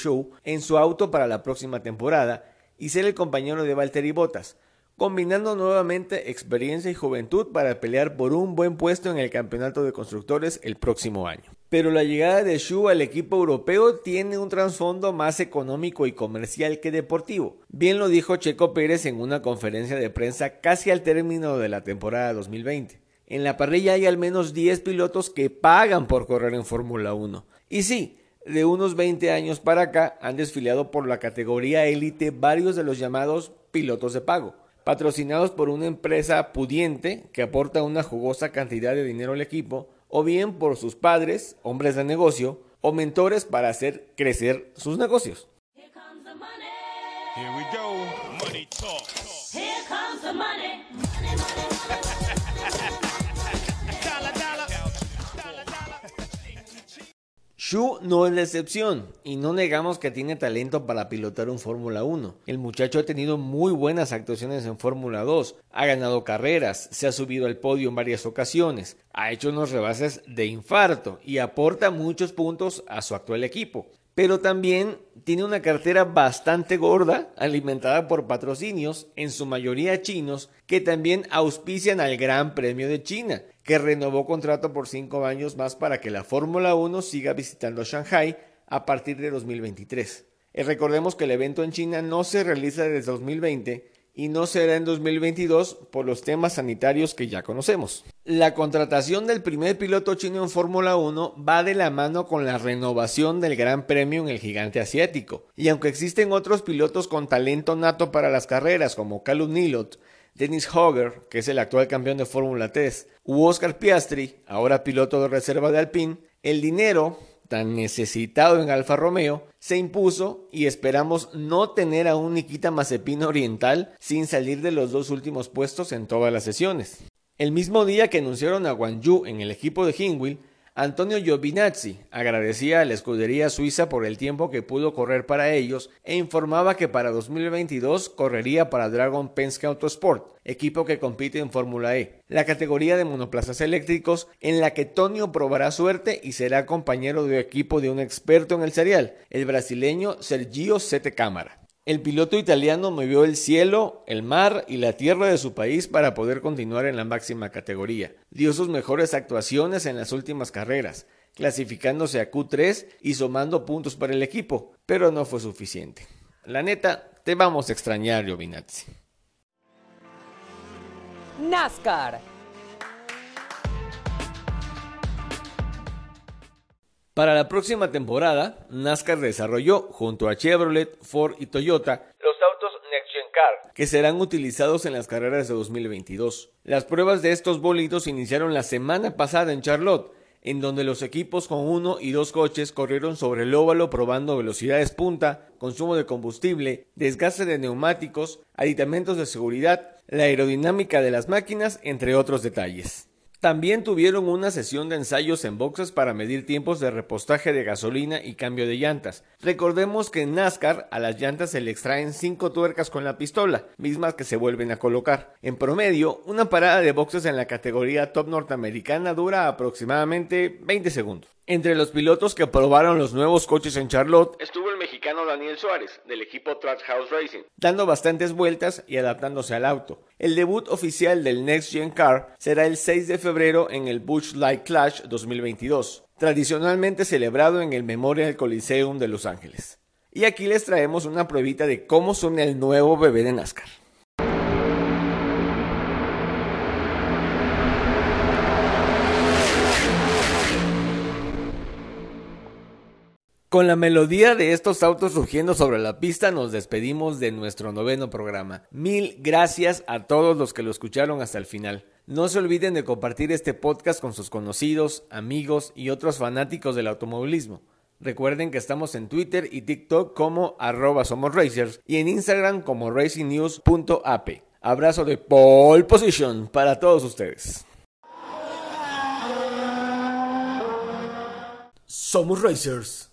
en su auto para la próxima temporada y ser el compañero de Valtteri Bottas, combinando nuevamente experiencia y juventud para pelear por un buen puesto en el campeonato de constructores el próximo año. Pero la llegada de Shu al equipo europeo tiene un trasfondo más económico y comercial que deportivo. Bien lo dijo Checo Pérez en una conferencia de prensa casi al término de la temporada 2020. En la parrilla hay al menos 10 pilotos que pagan por correr en Fórmula 1. Y sí, de unos 20 años para acá han desfilado por la categoría élite varios de los llamados pilotos de pago, patrocinados por una empresa pudiente que aporta una jugosa cantidad de dinero al equipo, o bien por sus padres, hombres de negocio, o mentores para hacer crecer sus negocios. Shu no es la excepción y no negamos que tiene talento para pilotar un Fórmula 1. El muchacho ha tenido muy buenas actuaciones en Fórmula 2, ha ganado carreras, se ha subido al podio en varias ocasiones, ha hecho unos rebases de infarto y aporta muchos puntos a su actual equipo. Pero también tiene una cartera bastante gorda, alimentada por patrocinios, en su mayoría chinos, que también auspician al Gran Premio de China que renovó contrato por cinco años más para que la Fórmula 1 siga visitando Shanghai a partir de 2023. Y recordemos que el evento en China no se realiza desde 2020 y no será en 2022 por los temas sanitarios que ya conocemos. La contratación del primer piloto chino en Fórmula 1 va de la mano con la renovación del Gran Premio en el gigante asiático. Y aunque existen otros pilotos con talento nato para las carreras como Calum Nilot, Dennis Hogger, que es el actual campeón de Fórmula 3, u Oscar Piastri, ahora piloto de reserva de Alpine, el dinero tan necesitado en Alfa Romeo se impuso y esperamos no tener a un Nikita Mazepin oriental sin salir de los dos últimos puestos en todas las sesiones. El mismo día que anunciaron a Wang Yu en el equipo de Hingwil, Antonio Giovinazzi agradecía a la escudería suiza por el tiempo que pudo correr para ellos e informaba que para 2022 correría para Dragon Penske Autosport, equipo que compite en Fórmula E, la categoría de monoplazas eléctricos en la que Tonio probará suerte y será compañero de equipo de un experto en el serial, el brasileño Sergio Sete Cámara. El piloto italiano movió el cielo, el mar y la tierra de su país para poder continuar en la máxima categoría. Dio sus mejores actuaciones en las últimas carreras, clasificándose a Q3 y sumando puntos para el equipo, pero no fue suficiente. La neta, te vamos a extrañar, Giovinazzi. NASCAR Para la próxima temporada, NASCAR desarrolló, junto a Chevrolet, Ford y Toyota, los autos Next Gen Car, que serán utilizados en las carreras de 2022. Las pruebas de estos bolitos iniciaron la semana pasada en Charlotte, en donde los equipos con uno y dos coches corrieron sobre el óvalo probando velocidades punta, consumo de combustible, desgaste de neumáticos, aditamentos de seguridad, la aerodinámica de las máquinas, entre otros detalles. También tuvieron una sesión de ensayos en boxes para medir tiempos de repostaje de gasolina y cambio de llantas. Recordemos que en NASCAR a las llantas se le extraen 5 tuercas con la pistola, mismas que se vuelven a colocar. En promedio, una parada de boxes en la categoría top norteamericana dura aproximadamente 20 segundos. Entre los pilotos que probaron los nuevos coches en Charlotte estuvo el mexicano Daniel Suárez, del equipo Track House Racing, dando bastantes vueltas y adaptándose al auto. El debut oficial del Next Gen Car será el 6 de febrero en el Busch Light Clash 2022, tradicionalmente celebrado en el Memorial Coliseum de Los Ángeles. Y aquí les traemos una pruebita de cómo suena el nuevo bebé de NASCAR. Con la melodía de estos autos surgiendo sobre la pista nos despedimos de nuestro noveno programa. Mil gracias a todos los que lo escucharon hasta el final. No se olviden de compartir este podcast con sus conocidos, amigos y otros fanáticos del automovilismo. Recuerden que estamos en Twitter y TikTok como arroba somos racers y en Instagram como racingnews.ap. Abrazo de pole position para todos ustedes. Somos Racers.